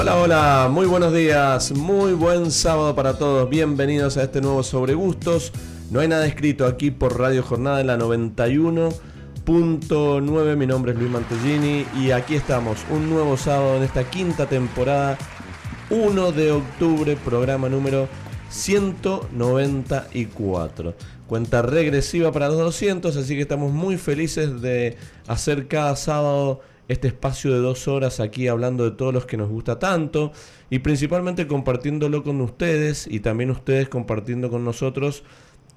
Hola, hola, muy buenos días, muy buen sábado para todos, bienvenidos a este nuevo Sobre Gustos. No hay nada escrito aquí por Radio Jornada en la 91.9, mi nombre es Luis Mantellini y aquí estamos, un nuevo sábado en esta quinta temporada, 1 de octubre, programa número 194. Cuenta regresiva para los 200, así que estamos muy felices de hacer cada sábado este espacio de dos horas aquí hablando de todos los que nos gusta tanto y principalmente compartiéndolo con ustedes y también ustedes compartiendo con nosotros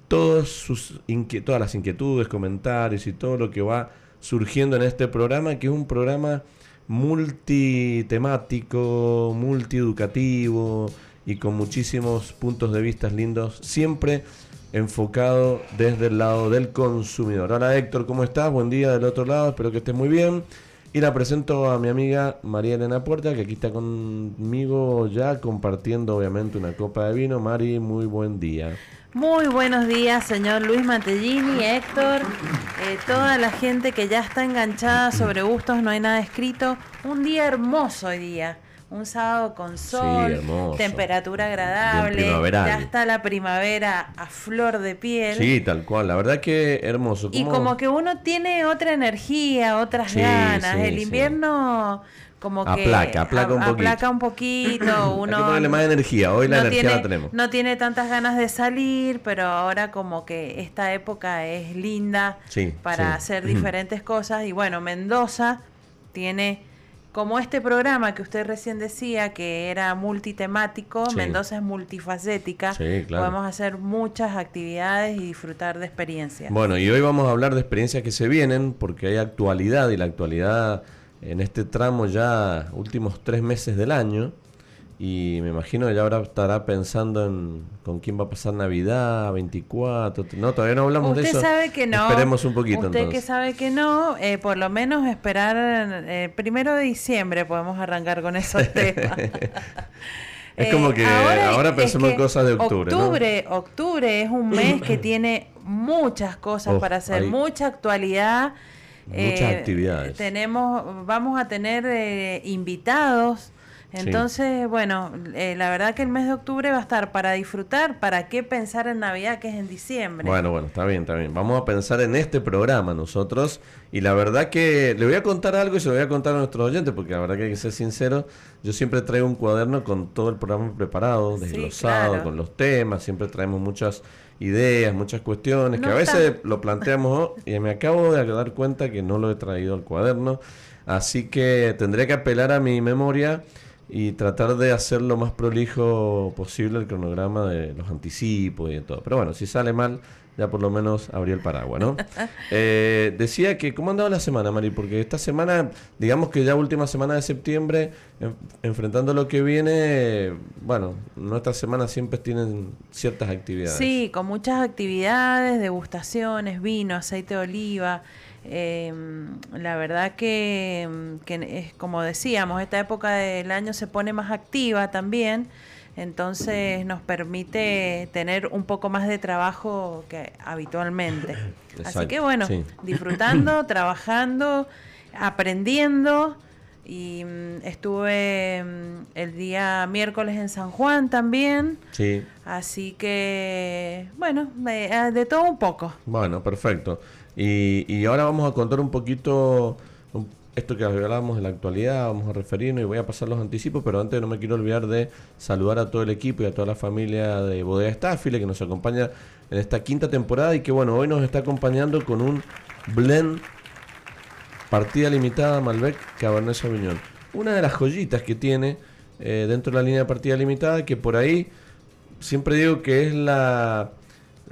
todos sus todas las inquietudes, comentarios y todo lo que va surgiendo en este programa, que es un programa multitemático, multieducativo y con muchísimos puntos de vista lindos, siempre enfocado desde el lado del consumidor. Hola Héctor, ¿cómo estás? Buen día del otro lado, espero que estés muy bien. Y la presento a mi amiga María Elena Puerta, que aquí está conmigo ya compartiendo obviamente una copa de vino. Mari, muy buen día. Muy buenos días, señor Luis Matellini, Héctor, eh, toda la gente que ya está enganchada sobre gustos, no hay nada escrito. Un día hermoso hoy día un sábado con sol, temperatura agradable, ya está la primavera a flor de piel. Sí, tal cual, la verdad que hermoso. Y como que uno tiene otra energía, otras ganas. El invierno como que aplaca, aplaca un poquito. Aplaca un poquito, uno Hay que ponerle más energía, hoy la energía la tenemos. No tiene tantas ganas de salir, pero ahora como que esta época es linda para hacer diferentes cosas y bueno, Mendoza tiene como este programa que usted recién decía que era multitemático, Mendoza es multifacética, podemos hacer muchas actividades y disfrutar de experiencias. Bueno, y hoy vamos a hablar de experiencias que se vienen porque hay actualidad y la actualidad en este tramo ya últimos tres meses del año y me imagino que ya ahora estará pensando en con quién va a pasar Navidad, 24. No, todavía no hablamos de eso. Usted sabe que no. Esperemos un poquito. Usted que sabe que no, eh, por lo menos esperar eh, primero de diciembre podemos arrancar con esos temas. es como que eh, ahora, pensemos en cosas de octubre. Octubre, octubre es un mes que tiene muchas cosas para hacer, mucha actualidad. Muchas actividades. Tenemos, vamos a tener invitados entonces, bueno, eh, la verdad que el mes de octubre va a estar para disfrutar, para qué pensar en Navidad, que es en diciembre. Bueno, bueno, está bien, está bien. Vamos a pensar en este programa nosotros. Y la verdad que le voy a contar algo y se lo voy a contar a nuestros oyentes, porque la verdad que hay que ser sincero, yo siempre traigo un cuaderno con todo el programa preparado, desglosado, con los temas, siempre traemos muchas ideas, muchas cuestiones, que a veces lo planteamos y me acabo de dar cuenta que no lo he traído al cuaderno. Así que tendré que apelar a mi memoria y tratar de hacer lo más prolijo posible el cronograma de los anticipos y de todo. Pero bueno, si sale mal, ya por lo menos abrí el paraguas, ¿no? Eh, decía que, ¿cómo andaba la semana, Mari? Porque esta semana, digamos que ya última semana de septiembre, enfrentando lo que viene, bueno, nuestras semanas siempre tienen ciertas actividades. Sí, con muchas actividades, degustaciones, vino, aceite de oliva. Eh, la verdad que, es como decíamos, esta época del año se pone más activa también, entonces nos permite tener un poco más de trabajo que habitualmente. Así que bueno, disfrutando, trabajando, aprendiendo. Y mm, estuve mm, el día miércoles en San Juan también. Sí. Así que, bueno, de todo un poco. Bueno, perfecto. Y, ahora vamos a contar un poquito esto que hablábamos de la actualidad, vamos a referirnos y voy a pasar los anticipos, pero antes no me quiero olvidar de saludar a todo el equipo y a toda la familia de Bodega Staffile que nos acompaña en esta quinta temporada y que bueno, hoy nos está acompañando con un blend partida limitada Malbec Cabernet Sauvignon. Una de las joyitas que tiene eh, dentro de la línea de partida limitada que por ahí siempre digo que es la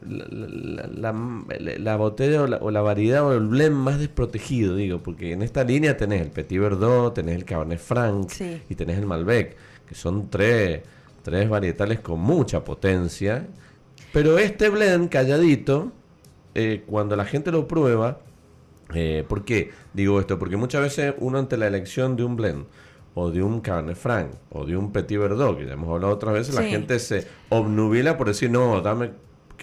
la, botella o la, variedad o el blend más desprotegido, digo, porque en esta línea tenés el Petit Verdot, tenés el Cabernet Franc y tenés el Malbec, que son tres, tres varietales con mucha potencia. Pero este blend calladito, eh, cuando la gente lo prueba, eh, ¿por qué digo esto? Porque muchas veces uno ante la elección de un blend o de un Cabernet Franc o de un Petit Verdot, que ya hemos hablado otras veces, la gente se obnubila por decir, no, dame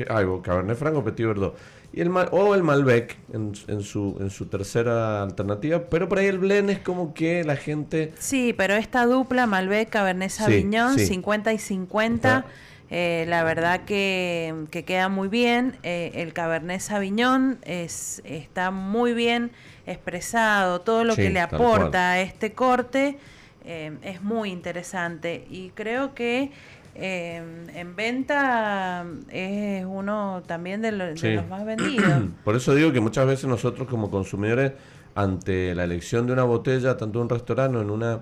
algo, Cabernet Franc o Petit Verdot. Y el o el Malbec en, en, su, en su tercera alternativa, pero por ahí el blend es como que la gente... Sí, pero esta dupla Malbec Cabernet Sauvignon, 50 y 50... Eh, la verdad que, queda muy bien. Eh, el Cabernet Sauvignon es, está muy bien expresado. Todo lo que le aporta a este corte eh, es muy interesante. Y creo que en venta es uno también de, los más vendidos. Por eso digo que muchas veces nosotros como consumidores, ante la elección de una botella, tanto en un restaurante o en una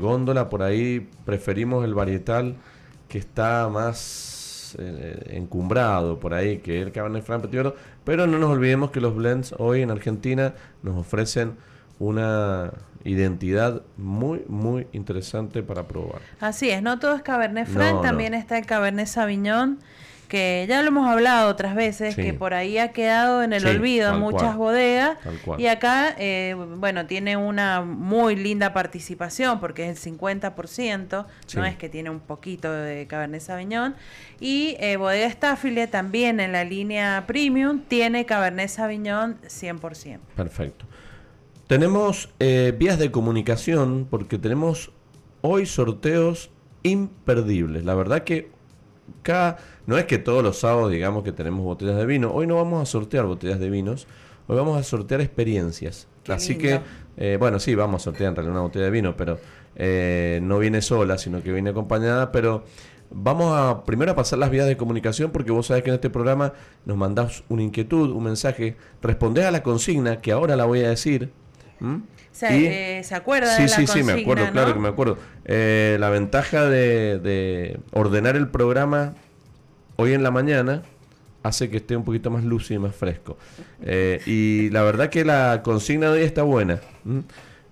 góndola, por ahí preferimos el varietal que está más eh, encumbrado por ahí que el Cabernet Franc Petit pero no nos olvidemos que los blends hoy en Argentina nos ofrecen una identidad muy, muy interesante para probar. Así es, no todo es Cabernet Franc, también está el Cabernet Sauvignon que ya lo hemos hablado otras veces, que por ahí ha quedado en el olvido en muchas bodegas. Y acá, eh, bueno, tiene una muy linda participación porque es el 50%, no es que tiene un poquito de Cabernet Sauvignon. Y eh, Bodega Staffile también en la línea Premium tiene Cabernet Sauvignon 100%. Perfecto. Tenemos eh, vías de comunicación porque tenemos hoy sorteos imperdibles. La verdad que cada no es que todos los sábados digamos que tenemos botellas de vino. Hoy no vamos a sortear botellas de vinos. Hoy vamos a sortear experiencias. Así que, eh, bueno, sí, vamos a sortear en realidad una botella de vino, pero eh, no viene sola, sino que viene acompañada. Pero vamos a primero a pasar las vías de comunicación, porque vos sabés que en este programa nos mandás una inquietud, un mensaje, respondés a la consigna, que ahora la voy a decir. Eh, ¿Se acuerda sí, de la Sí, sí, sí, me acuerdo, claro que me acuerdo. la ventaja de, de, ordenar el programa hoy en la mañana hace que esté un poquito más lúcido y más fresco. Eh, y la verdad que la consigna de hoy está buena.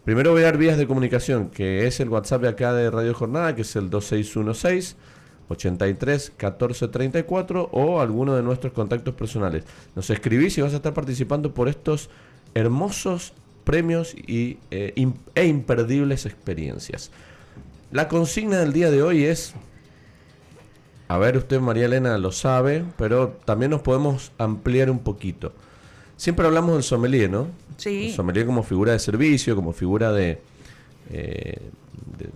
Primero voy a dar vías de comunicación, que es el WhatsApp de acá de Radio Jornada, que es el 2616 83 14 34 o alguno de nuestros contactos personales. Nos escribís y vas a estar participando por estos hermosos premios y, eh, e imperdibles experiencias. La consigna del día de hoy es a ver, usted, María Elena, lo sabe, pero también nos podemos ampliar un poquito. Siempre hablamos del sommelier, ¿no? Sí. El sommelier como figura de servicio, como figura de, eh,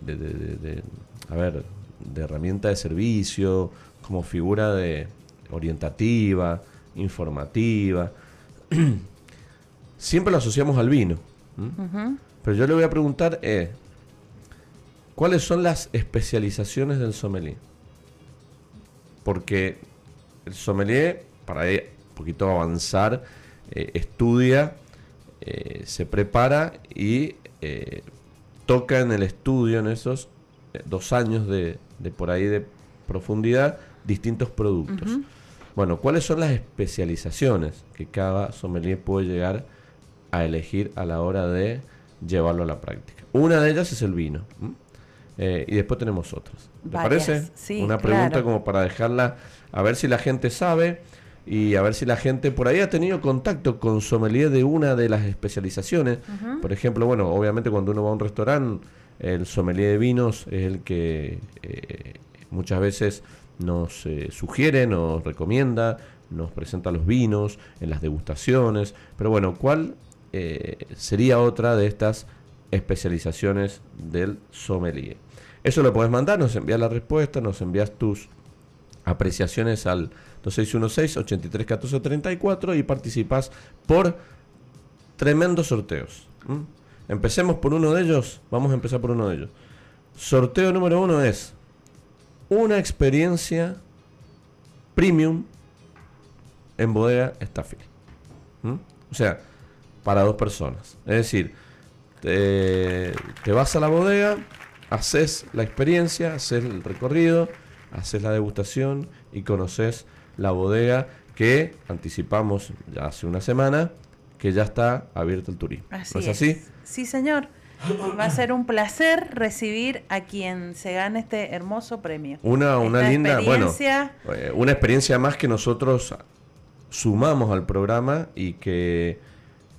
de, a ver, de herramienta de servicio, como figura de orientativa, informativa. Siempre lo asociamos al vino. Pero yo le voy a preguntar, eh, ¿cuáles son las especializaciones del sommelier? porque el sommelier, para un poquito avanzar, eh, estudia, eh, se prepara y toca en el estudio, en esos dos años de, por ahí de profundidad, distintos productos. Bueno, ¿cuáles son las especializaciones que cada sommelier puede llegar a elegir a la hora de llevarlo a la práctica? Una de ellas es el vino. Eh, y después tenemos otras. ¿Te parece? Una pregunta como para dejarla, a ver si la gente sabe y a ver si la gente por ahí ha tenido contacto con sommelier de una de las especializaciones. Por ejemplo, bueno, obviamente cuando uno va a un restaurante, el sommelier de vinos es el que eh, muchas veces nos eh, sugiere, nos recomienda, nos presenta los vinos en las degustaciones. Pero bueno, ¿cuál sería otra de estas especializaciones del sommelier? Eso lo puedes mandar, nos envías la respuesta, nos envías tus apreciaciones al 2616-831434 y participas por tremendos sorteos. Empecemos por uno de ellos. Vamos a empezar por uno de ellos. Sorteo número uno es una experiencia premium en bodega Staffil. O sea, para dos personas. Es decir, te vas a la bodega, haces la experiencia, haces el recorrido, haces la degustación y conoces la bodega que anticipamos ya hace una semana que ya está abierto el turismo. Así ¿No es, es así? Sí, señor. Va a ser un placer recibir a quien se gane este hermoso premio. Una, una Esta linda, bueno, experiencia- eh, una experiencia más que nosotros sumamos al programa y que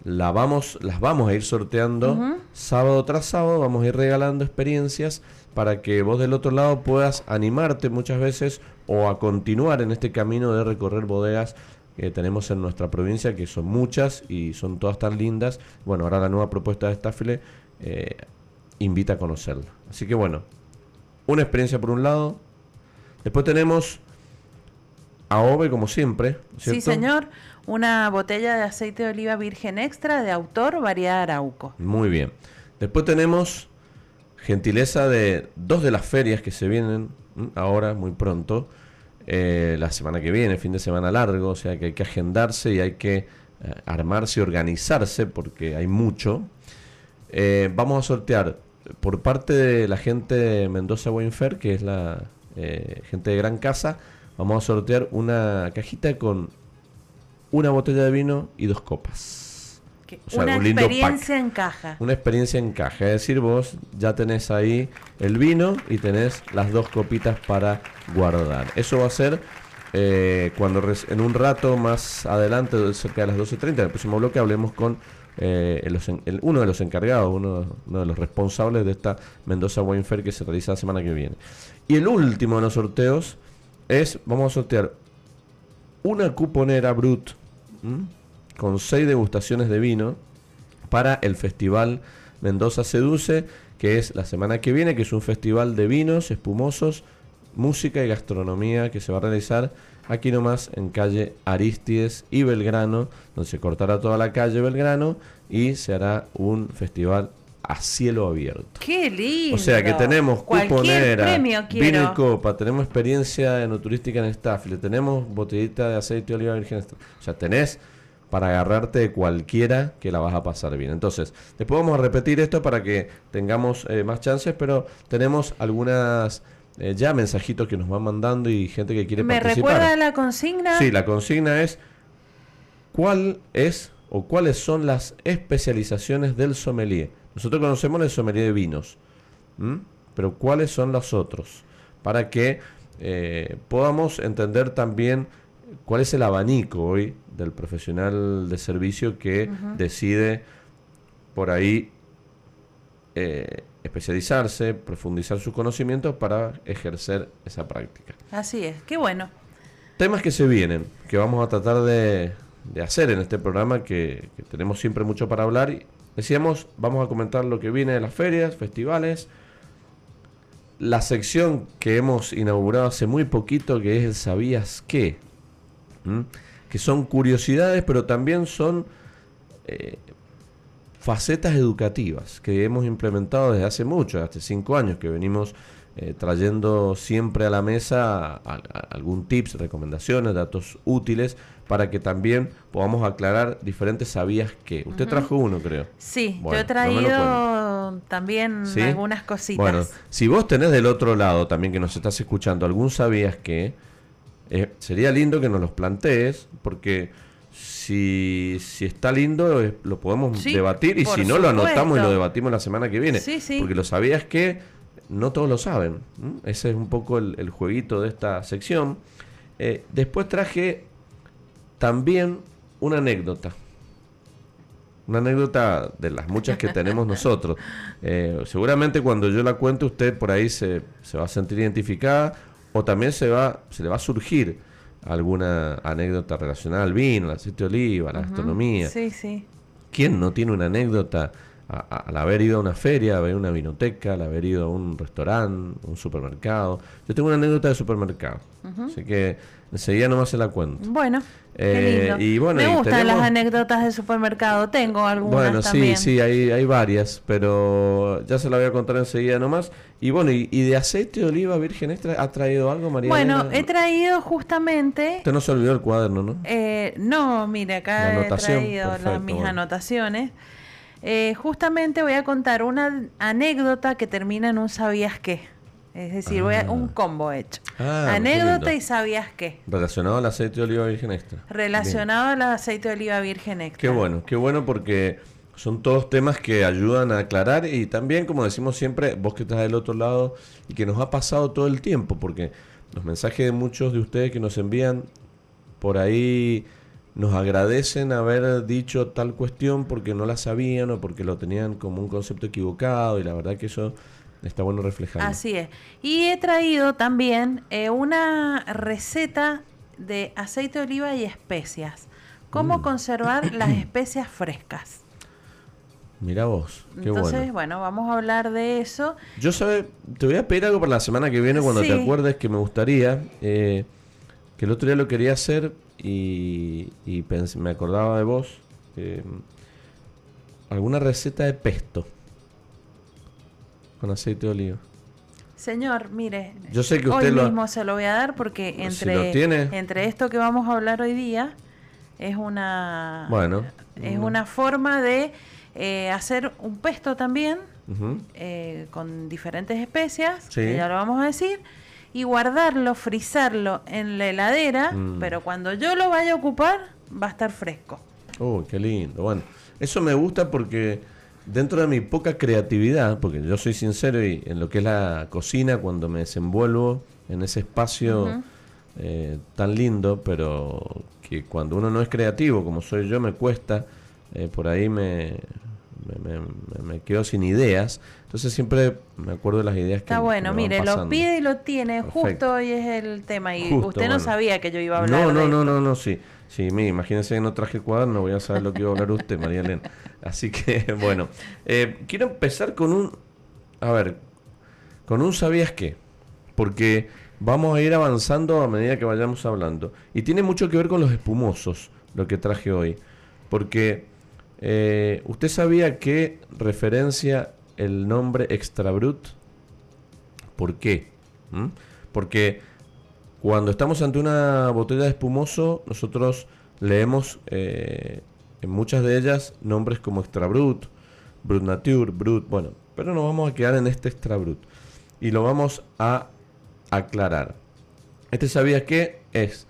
la vamos, las vamos a ir sorteando sábado tras sábado, vamos a ir regalando experiencias para que vos del otro lado puedas animarte muchas veces o a continuar en este camino de recorrer bodegas que tenemos en nuestra provincia, que son muchas y son todas tan lindas. Bueno, ahora la nueva propuesta de Staffile eh, invita a conocerla. Así que bueno, una experiencia por un lado. Después tenemos a Ove, como siempre. Sí, señor. Una botella de aceite de oliva virgen extra de autor variedad Arauco. Muy bien. Después tenemos gentileza de dos de las ferias que se vienen ahora, muy pronto. eh, la semana que viene, fin de semana largo, o sea que hay que agendarse y hay que eh, armarse y organizarse porque hay mucho. Eh, vamos a sortear por parte de la gente de Mendoza Wine Fair, que es la gente de Gran Casa, vamos a sortear una cajita con una botella de vino y dos copas. O sea, una un lindo experiencia en caja. Una experiencia en caja, es decir, vos ya tenés ahí el vino y tenés las dos copitas para guardar. Eso va a ser eh, cuando en un rato más adelante, cerca de las 12.30, en el próximo bloque, hablemos con eh, los en- el- uno de los encargados, uno, uno de los responsables de esta Mendoza Wine Fair que se realiza la semana que viene. Y el último de los sorteos es, vamos a sortear una cuponera Brut con seis degustaciones de vino para el festival Mendoza Seduce, que es la semana que viene, que es un festival de vinos espumosos, música y gastronomía que se va a realizar aquí nomás en calle Aristides y Belgrano, donde se cortará toda la calle Belgrano y se hará un festival a cielo abierto. ¡Qué lindo! O sea que tenemos cuponera, vino y copa, tenemos experiencia enoturística en Staffile, tenemos botellita de aceite de oliva virgen. O sea, tenés para agarrarte de cualquiera que la vas a pasar bien. Entonces, después vamos a repetir esto para que tengamos eh, más chances, pero tenemos algunas eh, ya mensajitos que nos van mandando y gente que quiere ¿Me participar. recuerda la consigna? Sí, la consigna es ¿cuál es o cuáles son las especializaciones del sommelier? Nosotros conocemos el sommelier de vinos, ¿m? pero ¿cuáles son los otros? Para que eh, podamos entender también cuál es el abanico hoy del profesional de servicio que decide por ahí eh, especializarse, profundizar sus conocimientos para ejercer esa práctica Así es, qué bueno. temas que se vienen, que vamos a tratar de, de hacer en este programa, que, que tenemos siempre mucho para hablar. Y decíamos, vamos a comentar lo que viene de las ferias, festivales, la sección que hemos inaugurado hace muy poquito, que es el ¿Sabías qué? ¿Mm? Que son curiosidades, pero también son eh, facetas educativas que hemos implementado desde hace mucho, hace cinco años, que venimos eh, trayendo siempre a la mesa a- algún tips, recomendaciones, datos útiles para que también podamos aclarar diferentes sabías que. Usted trajo uno, creo. Sí, Bueno, yo he no traído también ¿Sí? algunas cositas. Bueno, si vos tenés del otro lado también que nos estás escuchando algún sabías que, eh, sería lindo que nos los plantees, porque si, si está lindo eh, lo podemos Sí, debatir y si no lo anotamos y lo debatimos la semana que viene. Sí, sí. Porque lo sabías que no todos lo saben. Ese es un poco el, el jueguito de esta sección. Eh, después traje también una anécdota. Una anécdota de las muchas que tenemos nosotros. Eh, seguramente cuando yo la cuente usted por ahí se, se va a sentir identificada o también se, va, se le va a surgir alguna anécdota relacionada al vino, al aceite de oliva, a la gastronomía. Sí, sí. ¿Quién no tiene una anécdota a- al haber ido a una feria, haber ido a una vinoteca, al haber ido a un restaurante, un supermercado? Yo tengo una anécdota de supermercado. Así que enseguida nomás se la cuento. Bueno, Eh, qué lindo. y bueno, Me y gustan tenemos- las anécdotas de supermercado. Tengo algunas Bueno, sí, también. sí, hay, hay varias, pero ya se la voy a contar enseguida nomás. Y bueno, ¿y, y de aceite de oliva virgen extra ha traído algo, María? Bueno, Elena? he traído justamente... Usted no se olvidó el cuaderno, ¿no? Eh, no, mire, La acá he traído las- mis bueno. anotaciones. Eh, justamente voy a contar una anécdota que termina en un sabías qué. Es decir, voy a- Ah. un combo hecho. Ah, Anécdota y sabías qué. Relacionado al aceite de oliva virgen extra. Relacionado al aceite de oliva virgen extra. Qué bueno, qué bueno porque son todos temas que ayudan a aclarar y también, como decimos siempre, vos que estás del otro lado y que nos ha pasado todo el tiempo, porque los mensajes de muchos de ustedes que nos envían por ahí nos agradecen haber dicho tal cuestión porque no la sabían o porque lo tenían como un concepto equivocado y la verdad que eso está bueno reflejarlo. Así es. Y he traído también eh, una receta de aceite de oliva y especias. Cómo Mm. conservar las especias frescas. Mira vos, qué Entonces, bueno. bueno. vamos a hablar de eso. Yo sabe, te voy a pedir algo para la semana que viene cuando Sí. te acuerdes que me gustaría, eh, que el otro día lo quería hacer y, y me acordaba de vos, eh, alguna receta de pesto con aceite de oliva. Señor, mire, Yo sé que hoy usted lo ha- mismo se lo voy a dar porque entre, lo entre esto que vamos a hablar hoy día es una, Bueno. es una forma de eh, hacer un pesto también eh, con diferentes especias, Sí. que ya lo vamos a decir, y guardarlo, frizarlo en la heladera, Mm. pero cuando yo lo vaya a ocupar va a estar fresco. Uy, qué lindo. Bueno, eso me gusta porque dentro de mi poca creatividad, porque yo soy sincero y en lo que es la cocina, cuando me desenvuelvo en ese espacio eh, tan lindo, pero que cuando uno no es creativo, como soy yo, me cuesta, eh, por ahí me, me, me- me quedo sin ideas. Entonces siempre me acuerdo de las ideas que Está bueno, me van mire, lo pide y lo tiene, Perfecto. justo hoy es el tema y Justo, usted no bueno. sabía que yo iba a hablar No, de no, esto. no, no, no, sí. Sí, mire, imagínense que no traje cuaderno, voy a saber lo que iba a hablar usted, María Elena. Así que, bueno, eh, quiero empezar con un, a ver, con un ¿sabías qué? Porque vamos a ir avanzando a medida que vayamos hablando. Y tiene mucho que ver con los espumosos, lo que traje hoy. Porque eh, usted sabía que referencia el nombre Extra Brut. ¿Por qué? ¿Mm? Porque cuando estamos ante una botella de espumoso, nosotros leemos eh, en muchas de ellas nombres como Extra Brut, Nature, Brut, bueno, pero nos vamos a quedar en este Extra Brut y lo vamos a aclarar. Este sabías que es,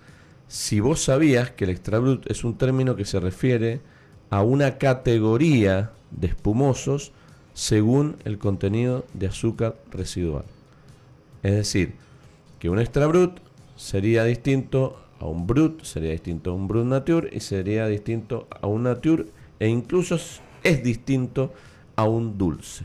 si vos sabías que el Extra Brut es un término que se refiere a una categoría de espumosos según el contenido de azúcar residual. Es decir, que un extra brut sería distinto a un brut, sería distinto a un brut nature y sería distinto a un nature e incluso es- distinto a un dulce.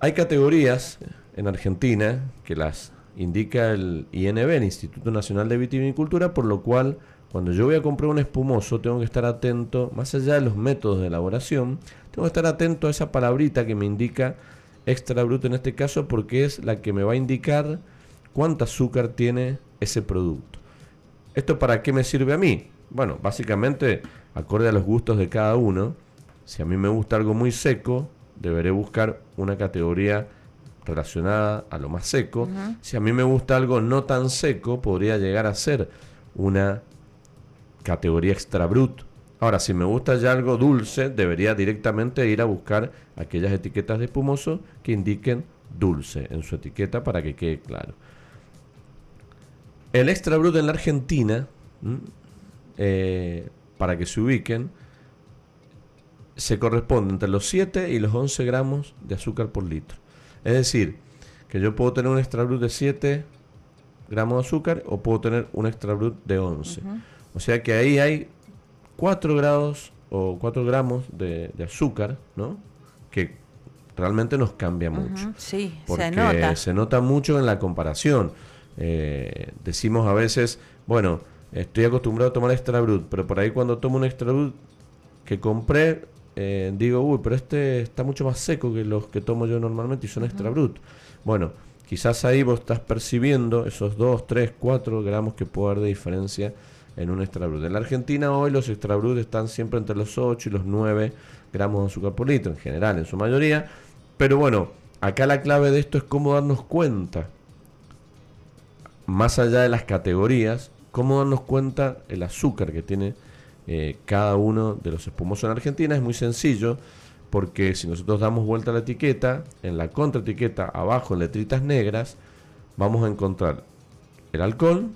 Hay categorías en Argentina que las indica el INB, el Instituto Nacional de Vitivinicultura, por lo cual cuando yo voy a comprar un espumoso tengo que estar atento, más allá de los métodos de elaboración, tengo que estar atento a esa palabrita que me indica extra bruto en este caso porque es la que me va a indicar cuánto azúcar tiene ese producto. ¿Esto para qué me sirve a mí? Bueno, básicamente, acorde a los gustos de cada uno, si a mí me gusta algo muy seco, deberé buscar una categoría relacionada a lo más seco. Si a mí me gusta algo no tan seco, podría llegar a ser una categoría extra brut. Ahora, si me gusta ya algo dulce, debería directamente ir a buscar aquellas etiquetas de espumoso que indiquen dulce en su etiqueta para que quede claro. El extra brut en la Argentina, eh, para que se ubiquen, se corresponde entre los 7 y los 11 gramos de azúcar por litro. Es decir, que yo puedo tener un extra brut de 7 gramos de azúcar o puedo tener un extra brut de 11. O sea que ahí hay 4 grados o 4 gramos de, de azúcar, ¿no? Que realmente nos cambia mucho. Sí, Porque se nota. mucho en la comparación. Eh, decimos a veces, bueno, estoy acostumbrado a tomar extra brut, pero por ahí cuando tomo un extra brut que compré, eh, digo, uy, pero este está mucho más seco que los que tomo yo normalmente y son extra brut. Bueno, quizás ahí vos estás percibiendo esos 2, 3, 4 gramos que puede haber de diferencia en un extra brut. En la Argentina hoy los extra están siempre entre los 8 y los 9 gramos de azúcar por litro, en general, en su mayoría. Pero bueno, acá la clave de esto es cómo darnos cuenta, más allá de las categorías, cómo darnos cuenta el azúcar que tiene eh, cada uno de los espumosos en Argentina. Es muy sencillo, porque si nosotros damos vuelta a la etiqueta, en la contraetiqueta, abajo en letritas negras, vamos a encontrar el alcohol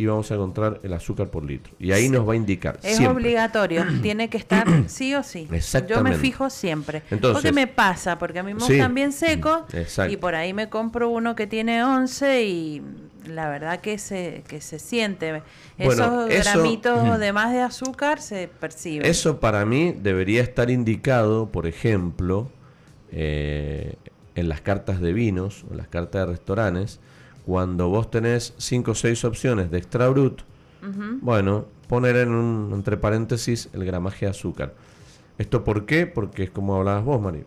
y vamos a encontrar el azúcar por litro. Y ahí nos va a indicar. Es siempre. obligatorio, tiene que estar sí o sí. Yo me Exactamente. fijo siempre. Entonces- porque me pasa, porque a mí me Sí. gustan bien secos Exacto. y por ahí me compro uno que tiene 11 y la verdad que se, que se siente. Bueno, Esos eso- gramitos de más de azúcar se perciben. Eso para mí debería estar indicado, por ejemplo, eh, en las cartas de vinos, o en las cartas de restaurantes, cuando vos tenés 5 o 6 opciones de extra brut, bueno, poner en un, entre paréntesis el gramaje de azúcar. ¿Esto por qué? Porque es como hablabas vos, Mari.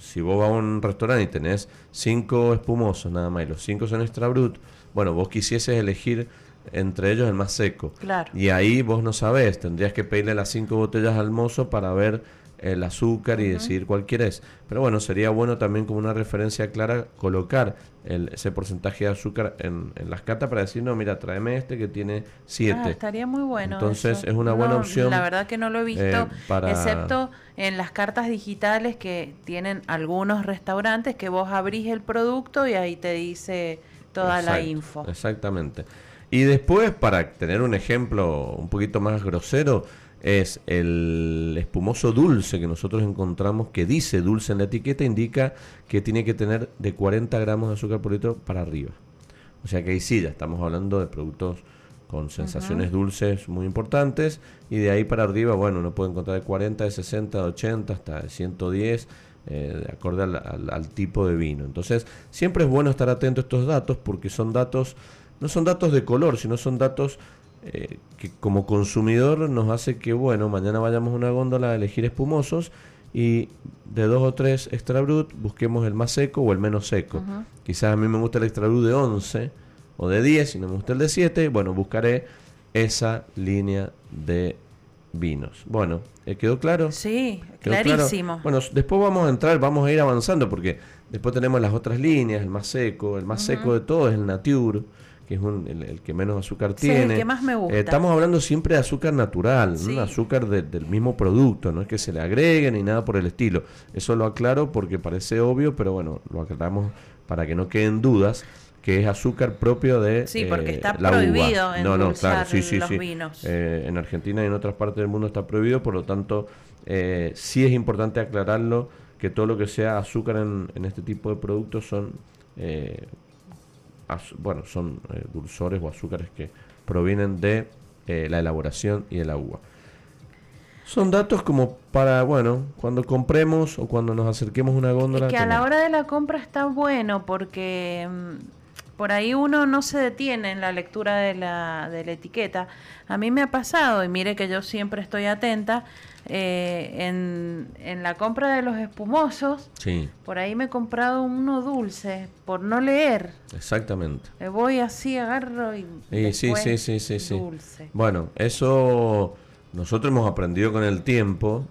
Si vos vas a un restaurante y tenés 5 espumosos nada más y los 5 son extra brut, bueno, vos quisieses elegir entre ellos el más seco. Claro. Y ahí vos no sabés, tendrías que pedirle las cinco botellas al mozo para ver el azúcar y decidir cuál quieres. Pero bueno, sería bueno también como una referencia clara colocar el- ese porcentaje de azúcar en, en las cartas para decir, no, mira, tráeme este que tiene 7. Ah, estaría muy bueno. Entonces, eso. es una buena No, opción, La verdad que no lo he visto, eh, para- excepto en las cartas digitales que tienen algunos restaurantes que vos abrís el producto y ahí te dice toda la info. Exactamente. Y después, para tener un ejemplo un poquito más grosero, es el espumoso dulce que nosotros encontramos, que dice dulce en la etiqueta, indica que tiene que tener de 40 gramos de azúcar por litro para arriba. O sea que ahí sí, ya estamos hablando de productos con sensaciones dulces muy importantes y de ahí para arriba, bueno, uno puede encontrar de 40, de 60, de 80 hasta de 110, eh, de acorde al, al- al tipo de vino. Entonces, siempre es bueno estar atento a estos datos porque son datos, no son datos de color, sino son datos eh, que como consumidor nos hace que, bueno, mañana vayamos a una góndola a elegir espumosos y de dos o tres extra brut busquemos el más seco o el menos seco. Quizás a mí me gusta el extra brut de 11 o de 10 y no me gusta el de 7, bueno, buscaré esa línea de vinos. Bueno, ¿eh, ¿quedó claro? Sí, ¿Quedó claro? clarísimo. Bueno, después vamos a entrar, vamos a ir avanzando porque después tenemos las otras líneas, el más seco, el más seco de todo es el Nature, que es un- el, el que menos azúcar Sí, el tiene. que más me gusta. Eh, estamos hablando siempre de azúcar natural, azúcar de- del mismo producto, no es que se le agregue ni nada por el estilo. Eso lo aclaro porque parece obvio, pero bueno, lo aclaramos para que no queden dudas que es azúcar propio de Sí, porque eh, está la uva. prohibido no, no, claro, sí, sí, los sí. vinos. Eh, en Argentina y en otras partes del mundo está prohibido, por lo tanto, eh, sí es importante aclararlo que todo lo que sea azúcar en, en este tipo de productos son, eh, bueno, son eh, dulzores o azúcares que provienen de eh, la elaboración y de la uva. Son datos como para, bueno, cuando compremos o cuando nos acerquemos a una góndola. Que a la hora de la compra está bueno porque mm, por ahí uno no se detiene en la lectura de la, de la etiqueta. A mí me ha pasado, y mire que yo siempre estoy atenta, eh, en, en la compra de los espumosos, Sí, por ahí me he comprado uno dulce por no leer. exactamente. Me voy así, agarro y... Sí, sí, sí, sí, sí. Dulce. Bueno, eso nosotros hemos aprendido con el tiempo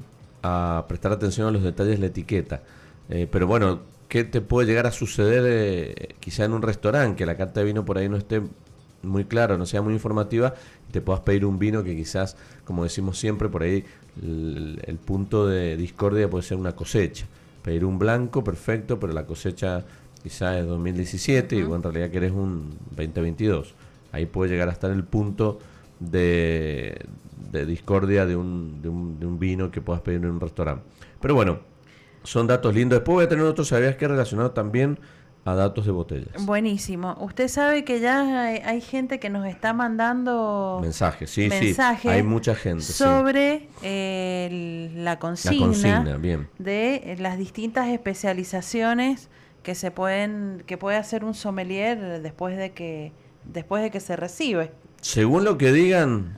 a prestar atención a los detalles de la etiqueta. Eh, pero bueno, ¿qué te puede llegar a suceder eh, quizá en un restaurante que la carta de vino por ahí no esté muy clara, no sea muy informativa, y te puedas pedir un vino que quizás, como decimos siempre, por ahí el, el punto de discordia puede ser una cosecha. Pedir un blanco, perfecto, pero la cosecha quizás es 2017 y vos en realidad querés un 2022. Ahí puede llegar a estar el punto de, de discordia de un, de, un, de un vino que puedas pedir en un restaurante. Pero bueno, son datos lindos. Después voy a tener otros, ¿sabías que relacionado también a datos de botellas? Buenísimo. Usted sabe que ya hay, hay gente que nos está mandando Mensajes, sí, mensajes sí. Hay mucha gente. sí. sobre eh, el- la, consigna La consigna, bien. de eh, las distintas especializaciones que se pueden que puede hacer un sommelier después de que después de que se recibe. Según lo que digan,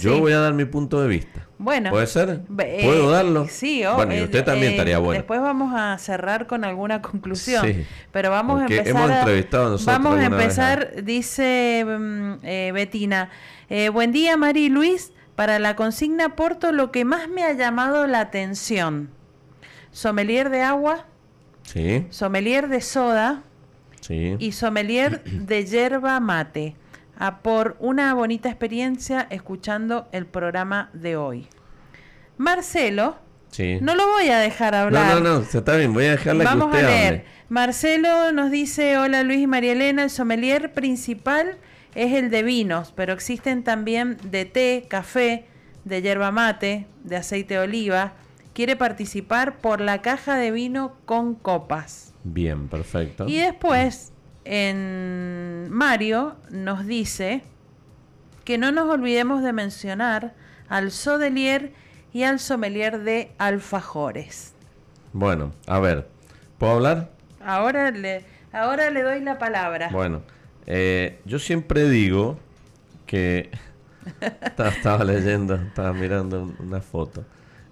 yo voy a dar mi punto de vista. Bueno, ¿Puede ser? ¿Puedo eh, darlo? Sí, o- Bueno, y eh, usted también eh, estaría bueno. Después vamos a cerrar con alguna conclusión. Sí. Pero vamos a empezar. hemos a- entrevistado nosotros Vamos a vez empezar, dice mm, eh, Betina. buen día, Mari Luis. Para la consigna Porto, lo que más me ha llamado la atención: sommelier de agua, Sí, sommelier de soda sí. y sommelier de yerba mate. A por una bonita experiencia escuchando el programa de hoy. Marcelo Sí. No lo voy a dejar hablar. No, no, no, está bien, voy a dejarla Vamos que usted a leer. hable. Marcelo nos dice, hola Luis y María Elena, el sommelier principal es el de vinos, pero existen también de té, café, de yerba mate, de aceite de oliva. Quiere participar por la caja de vino con copas. Bien, perfecto. Y después, en Mario nos dice que no nos olvidemos de mencionar al sodelier y al sommelier de alfajores. Bueno, a ver, ¿puedo hablar? Ahora le, ahora le doy la palabra. Bueno, eh, yo siempre digo que... estaba, estaba leyendo, estaba mirando un- una foto.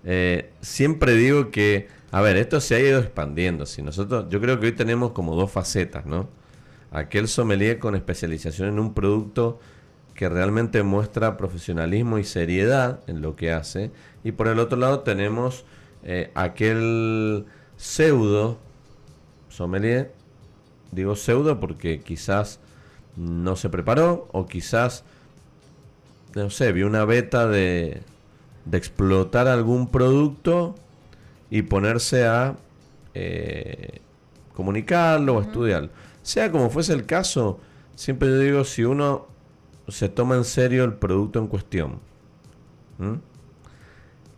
Eh, siempre digo que, a ver, esto se ha ido expandiendo. Si nosotros, yo creo que hoy tenemos como dos facetas, ¿no? Aquel sommelier con especialización en un producto que realmente muestra profesionalismo y seriedad en lo que hace. Y por el otro lado tenemos eh, aquel pseudo sommelier. Digo pseudo porque quizás no se preparó o quizás, no sé, vio una beta de, de explotar algún producto y ponerse a eh, comunicarlo o estudiarlo. Sea como fuese el caso, siempre yo digo, si uno se toma en serio el producto en cuestión,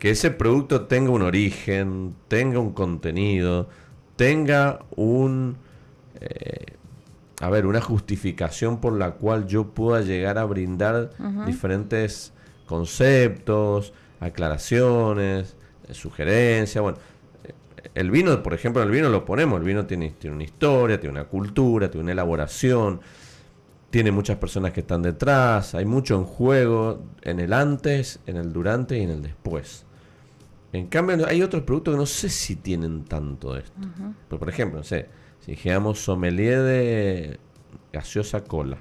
que ese producto tenga un origen, tenga un contenido, tenga un... eh, a ver, una justificación por la cual yo pueda llegar a brindar diferentes conceptos, aclaraciones, eh, sugerencias. Bueno, el vino, por ejemplo, el vino lo ponemos. El vino tiene, tiene una historia, tiene una cultura, tiene una elaboración, tiene muchas personas que están detrás, hay mucho en juego en el antes, en el durante y en el después. En cambio, hay otros productos que no sé si tienen tanto de esto. Pero, por ejemplo, no sé, si dijéramos sommelier de gaseosa cola.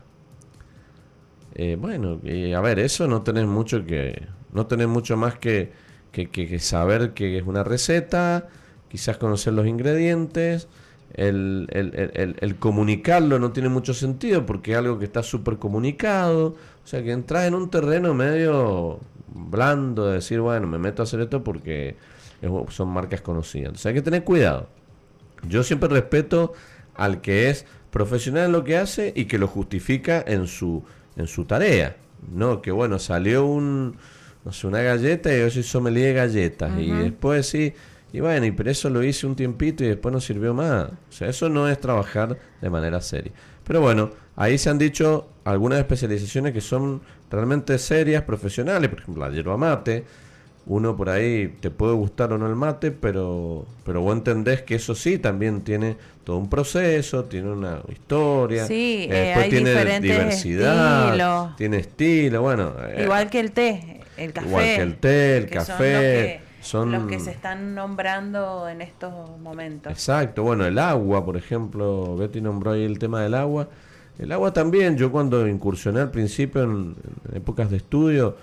Eh, bueno, eh, a ver, eso no tenés mucho que. No tenés mucho más que, que, que- que saber que es una receta, quizás conocer los ingredientes. El, el- el- comunicarlo no tiene mucho sentido porque es algo que está súper comunicado. O sea que entras en un terreno medio blando de decir, bueno, me meto a hacer esto porque son marcas conocidas. Sea hay que tener cuidado. Yo siempre respeto al que es profesional en lo que hace y que lo justifica en su, en su tarea. No, que bueno, salió un, no sé, una galleta y yo soy sommelier de galletas. Y después sí, y bueno, y pero eso lo hice un tiempito y después no sirvió más. O sea, eso no es trabajar de manera seria. Pero bueno, ahí se han dicho algunas especializaciones que son realmente serias, profesionales. Por ejemplo, la yerba mate. Uno por ahí te puede gustar o no el mate, pero, pero vos entendés que eso sí también tiene todo un proceso, tiene una historia, Sí, eh, eh, después hay tiene diversidad, tiene estilo, bueno. eh, Igual que el té, el café. Igual que el té, el café, son- los que se están nombrando en estos momentos. Exacto, bueno, el agua, por ejemplo, Betty nombró ahí el tema del agua. El agua también, yo cuando incursioné al principio en, en épocas de estudio,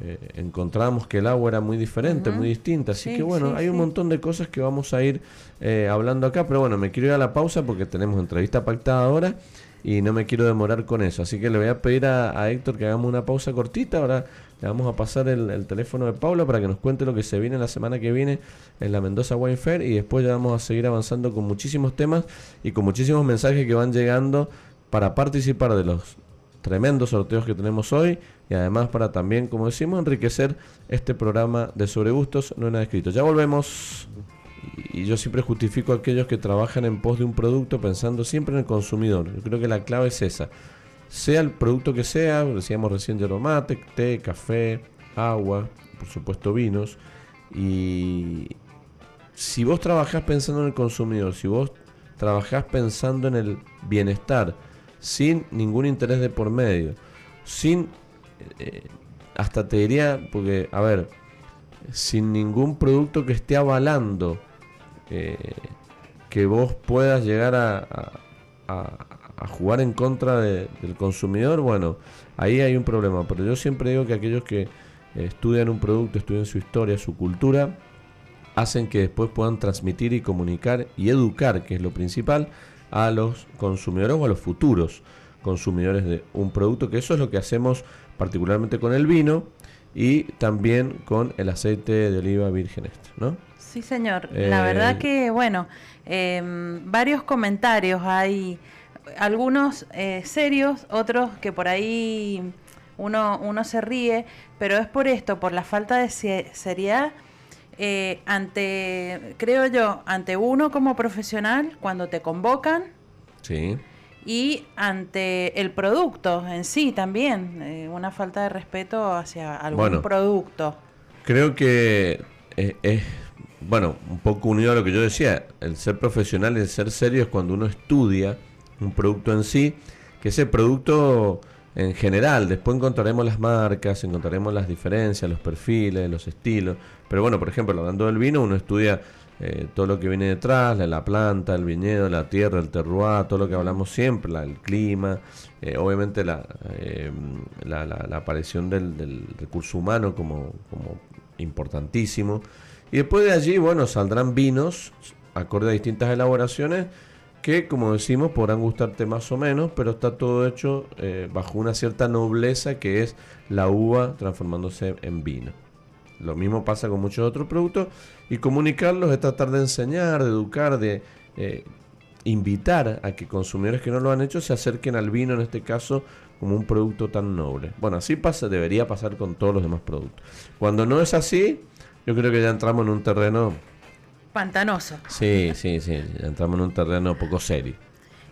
eh, encontramos que el agua era muy diferente, muy distinta. Así Sí, que bueno, sí, hay un montón de cosas que vamos a ir eh, hablando acá, pero bueno, me quiero ir a la pausa porque tenemos entrevista pactada ahora y no me quiero demorar con eso. Así que le voy a pedir a, a Héctor que hagamos una pausa cortita. Ahora le vamos a pasar el, el teléfono de Paula para que nos cuente lo que se viene la semana que viene en la Mendoza Wine Fair y después ya vamos a seguir avanzando con muchísimos temas y con muchísimos mensajes que van llegando para participar de los tremendos sorteos que tenemos hoy y además para también, como decimos, enriquecer este programa de sobre gustos, no hay nada escrito. Ya volvemos y yo siempre justifico a aquellos que trabajan en pos de un producto pensando siempre en el consumidor. Yo creo que la clave es esa. Sea el producto que sea, decíamos recién yerba mate, té, café, agua, por supuesto vinos. Y si vos trabajás pensando en el consumidor, si vos trabajás pensando en el bienestar, sin ningún interés de por medio, sin, eh, hasta te diría, porque, a ver, sin ningún producto que esté avalando eh, que vos puedas llegar a- a jugar en contra de- del consumidor, bueno, ahí hay un problema. Pero yo siempre digo que aquellos que eh, estudian un producto, estudian su historia, su cultura, hacen que después puedan transmitir y comunicar y educar, que es lo principal, a los consumidores o a los futuros consumidores de un producto, que eso es lo que hacemos particularmente con el vino y también con el aceite de oliva virgen extra, ¿no? Sí, señor. La Eh, verdad que, bueno, em, varios comentarios hay, algunos eh, serios, otros que por ahí uno, uno se ríe, pero es por esto, por la falta de se- seriedad eh, ante, creo yo, ante uno como profesional, cuando te convocan, Sí. y ante el producto en sí también, eh, una falta de respeto hacia algún Bueno. producto. Creo que es, es, bueno, un poco unido a lo que yo decía, el ser profesional y el ser serio es cuando uno estudia un producto en sí, que ese producto en general, después encontraremos las marcas, encontraremos las diferencias, los perfiles, los estilos, pero bueno, por ejemplo, hablando del vino, uno estudia eh, todo lo que viene detrás, la, la planta, el viñedo, la tierra, el terroir, todo lo que hablamos siempre, el clima, eh, obviamente la, eh, la- la aparición del, del recurso humano como, como importantísimo. Y después de allí, bueno, saldrán vinos acorde a distintas elaboraciones que, como decimos, podrán gustarte más o menos, pero está todo hecho eh, bajo una cierta nobleza que es la uva transformándose en vino. Lo mismo pasa con muchos otros productos y comunicarlos es tratar de enseñar, de educar, de eh, invitar a que consumidores que no lo han hecho se acerquen al vino en este caso como un producto tan noble. Bueno, así pasa, debería pasar con todos los demás productos. Cuando no es así, yo creo que ya entramos en un terreno, Pantanoso. sí, sí, sí, entramos en un terreno poco serio.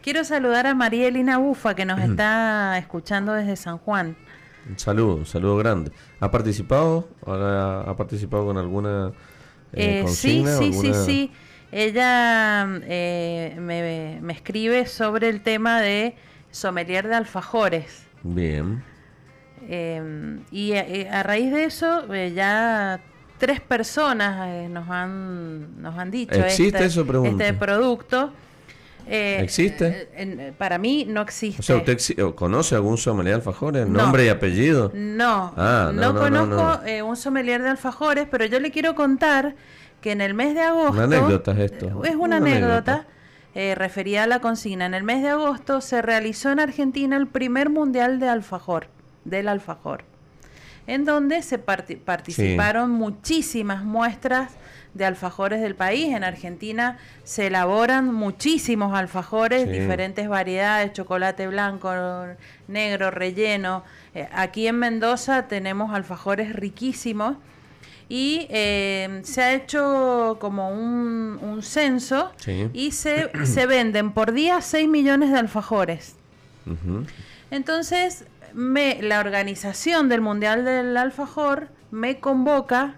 Quiero saludar a María Elina Bufa, que nos está escuchando desde San Juan. Un saludo, un saludo grande. ¿Ha participado? ¿Ahora ha participado con alguna eh, Eh, sí, consigna sí, sí, alguna- sí. Ella eh, me, me escribe sobre el tema de sommelier de alfajores. Bien. Eh, y a raíz de eso, ya tres personas eh, nos han nos han dicho ¿Existe este, eso? Pregunto. este producto. Eh, ¿Existe? eh, en- para mí no existe. O sea, ¿usted conoce algún sommelier de alfajores? No. ¿Nombre y apellido? No, Ah, no, no, no, no, conozco no. eh, un sommelier de alfajores, pero yo le quiero contar que en el mes de agosto... Una anécdota es esto. Es una, Una anécdota, anécdota. eh, referida a la consigna. En el mes de agosto se realizó en Argentina el primer mundial de alfajor, del alfajor, en donde se parti- participaron muchísimas muestras de alfajores del país. En Argentina se elaboran muchísimos alfajores, Sí. diferentes variedades, chocolate blanco, negro, relleno. Eh, aquí en Mendoza tenemos alfajores riquísimos y eh, se ha hecho como un, un censo Sí. y se, se venden por día 6 millones de alfajores. Entonces, me, la organización del Mundial del Alfajor me convoca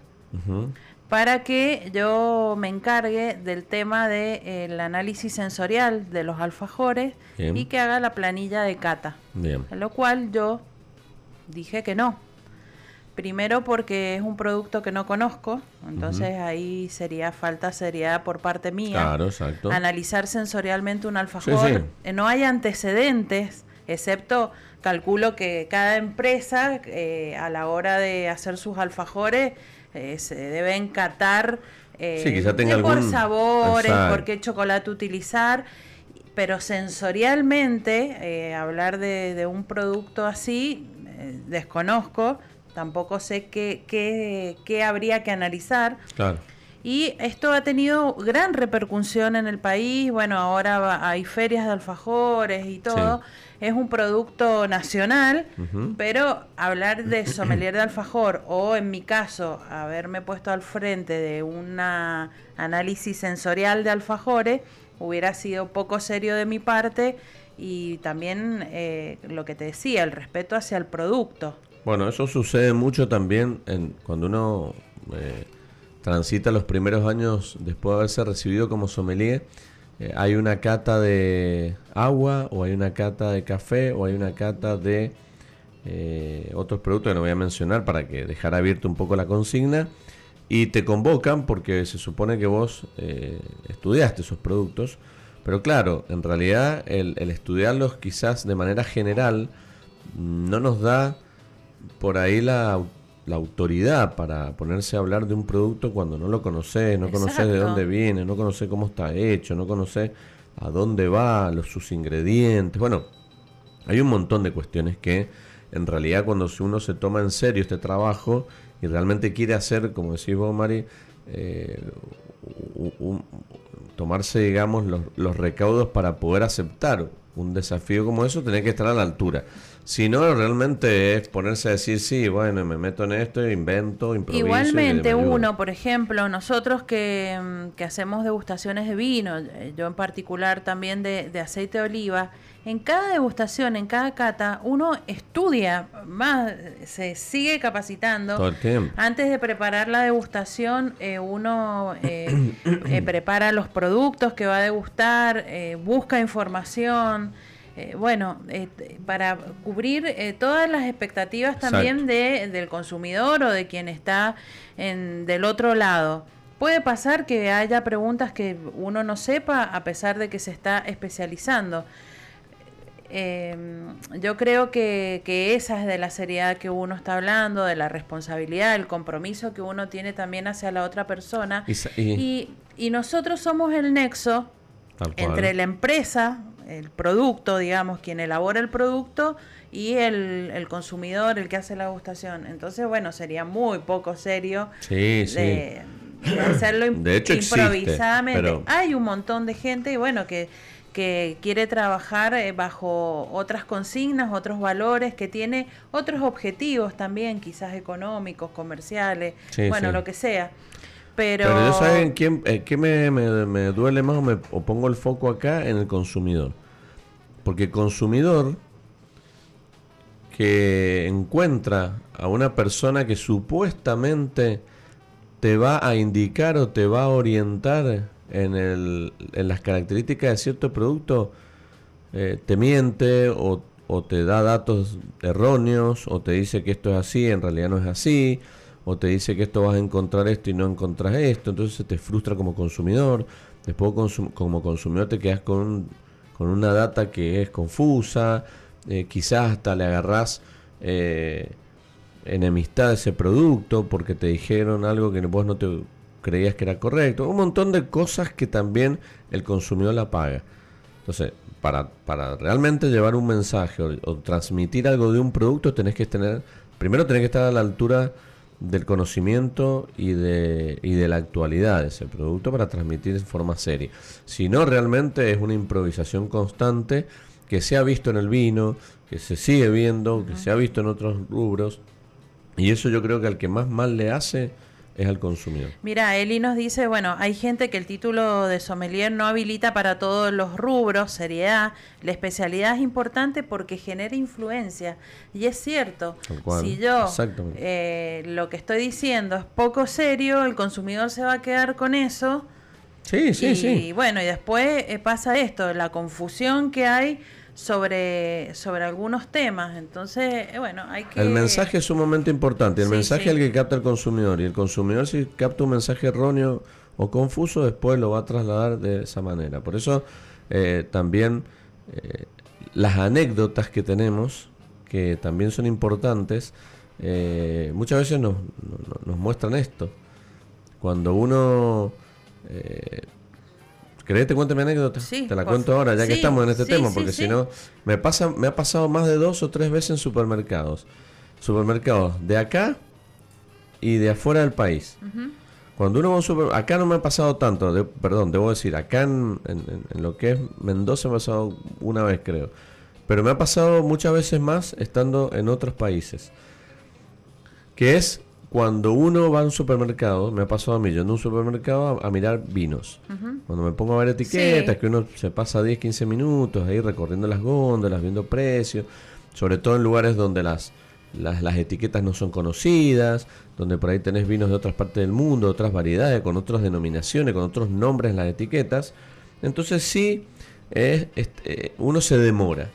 para que yo me encargue del tema del análisis sensorial de los alfajores Bien. y que haga la planilla de cata. Bien. A lo cual yo dije que no. Primero porque es un producto que no conozco, entonces ahí sería falta seriedad por parte mía. Claro, exacto. Analizar sensorialmente un alfajor. Sí, sí. No hay antecedentes, excepto calculo que cada empresa eh, a la hora de hacer sus alfajores eh, se deben catar eh, Sí, quizá tenga de por algún- sabores, Exacto. por qué chocolate utilizar, pero sensorialmente, eh, hablar de, de un producto así, eh, desconozco, tampoco sé qué, qué, qué habría que analizar. Claro. Y esto ha tenido gran repercusión en el país. Bueno, ahora hay ferias de alfajores y todo. Es un producto nacional, pero hablar de sommelier de alfajor o en mi caso haberme puesto al frente de un análisis sensorial de alfajores hubiera sido poco serio de mi parte y también eh, lo que te decía, el respeto hacia el producto. Bueno, eso sucede mucho también en, cuando uno eh, transita los primeros años después de haberse recibido como sommelier. Eh, hay una cata de agua, o hay una cata de café, o hay una cata de eh, otros productos que no voy a mencionar para que dejar abierto un poco la consigna. Y te convocan porque se supone que vos eh, estudiaste esos productos. Pero claro, en realidad el, el estudiarlos quizás de manera general no nos da por ahí la, la autoridad para ponerse a hablar de un producto cuando no lo conoces, no conoces de dónde viene, no conoces cómo está hecho, no conoces a dónde va, los, sus ingredientes. Bueno, hay un montón de cuestiones que en realidad cuando si uno se toma en serio este trabajo y realmente quiere hacer, como decís vos, Mari, eh, tomarse, digamos, los, los recaudos para poder aceptar un desafío como eso, tenés que estar a la altura. Si no, realmente es ponerse a decir, sí, bueno, me meto en esto, invento, improviso. Igualmente, uno, por ejemplo, nosotros que, mm, que, hacemos degustaciones de vino, eh, yo en particular también de, de, aceite de oliva, en cada degustación, en cada cata, uno estudia más, se sigue capacitando. Todo el tiempo. Antes de preparar la degustación, eh, uno eh, eh, prepara los productos que va a degustar, eh, busca información. Eh, bueno, eh, para cubrir eh, todas las expectativas también de, del consumidor o de quien está en, del otro lado. Puede pasar que haya preguntas que uno no sepa a pesar de que se está especializando. Eh, yo creo que, que, esa es de la seriedad que uno está hablando, de la responsabilidad, el compromiso que uno tiene también hacia la otra persona. Y, y, y, y nosotros somos el nexo entre la empresa, el producto, digamos, quien elabora el producto y el, el, consumidor, el que hace la degustación. Entonces, bueno, sería muy poco serio sí, de, sí. de, hacerlo de hecho improvisadamente. Existe, pero... Hay un montón de gente, y bueno, que que quiere trabajar eh, bajo otras consignas, otros valores, que tiene otros objetivos también, quizás económicos, comerciales, sí, bueno, lo que sea. Pero, Pero yo saben quién, eh, qué me, me, me, duele más o, me, pongo el foco acá en el consumidor. Porque el consumidor que encuentra a una persona que supuestamente te va a indicar o te va a orientar en, el, en las características de cierto producto, eh, te miente o, te da datos erróneos o te dice que esto es así, en realidad no es así, o te dice que esto vas a encontrar esto y no encontrás esto, entonces te frustra como consumidor, después como consumidor te quedas con, con una data que es confusa, eh, quizás hasta le agarrás eh, enemistad a ese producto porque te dijeron algo que vos no te creías que era correcto. Un montón de cosas que también el consumidor la paga. Entonces, para, para realmente llevar un mensaje o, transmitir algo de un producto, tenés que tener, primero tenés que estar a la altura del conocimiento y de, y de la actualidad de ese producto para transmitir en forma seria. Si no, realmente es una improvisación constante que se ha visto en el vino, que se sigue viendo, uh -huh. que se ha visto en otros rubros. Y eso yo creo que al que más mal le hace es al consumidor. Mira, Eli nos dice, bueno, hay gente que el título de sommelier no habilita para todos los rubros, seriedad, la especialidad es importante porque genera influencia. Y es cierto, si yo eh, lo que estoy diciendo es poco serio, el consumidor se va a quedar con eso. Sí, sí, y, sí. Y bueno, y después eh, pasa esto, la confusión que hay sobre, sobre algunos temas. Entonces, eh, bueno, hay que... El mensaje es sumamente importante. El sí, mensaje sí. es el que capta el consumidor. Y el consumidor si capta un mensaje erróneo o confuso, después lo va a trasladar de esa manera. Por eso eh, también eh, las anécdotas que tenemos, que también son importantes, eh, muchas veces nos, nos, muestran esto. Cuando uno... ¿Querés te cuente mi anécdota? Sí, te la cuento ahora, ya sí, que estamos en este sí, tema, porque si no, me pasa, me ha pasado más de dos o tres veces en supermercados. Supermercados de acá y de afuera del país. Uh -huh. Cuando uno va a un supermercado, acá no me ha pasado tanto, de, perdón, debo decir, acá en, en, en, lo que es Mendoza me ha pasado una vez creo. Pero me ha pasado muchas veces más estando en otros países. Que es cuando uno va a un supermercado, me ha pasado a mí, yo en un supermercado a, a mirar vinos. Uh -huh. Cuando me pongo a ver etiquetas, sí. que uno se pasa 10, 15 minutos ahí recorriendo las góndolas, viendo precios, sobre todo en lugares donde las, las, las, etiquetas no son conocidas, donde por ahí tenés vinos de otras partes del mundo, otras variedades, con otras denominaciones, con otros nombres en las etiquetas. Entonces sí, es, eh, uno se demora.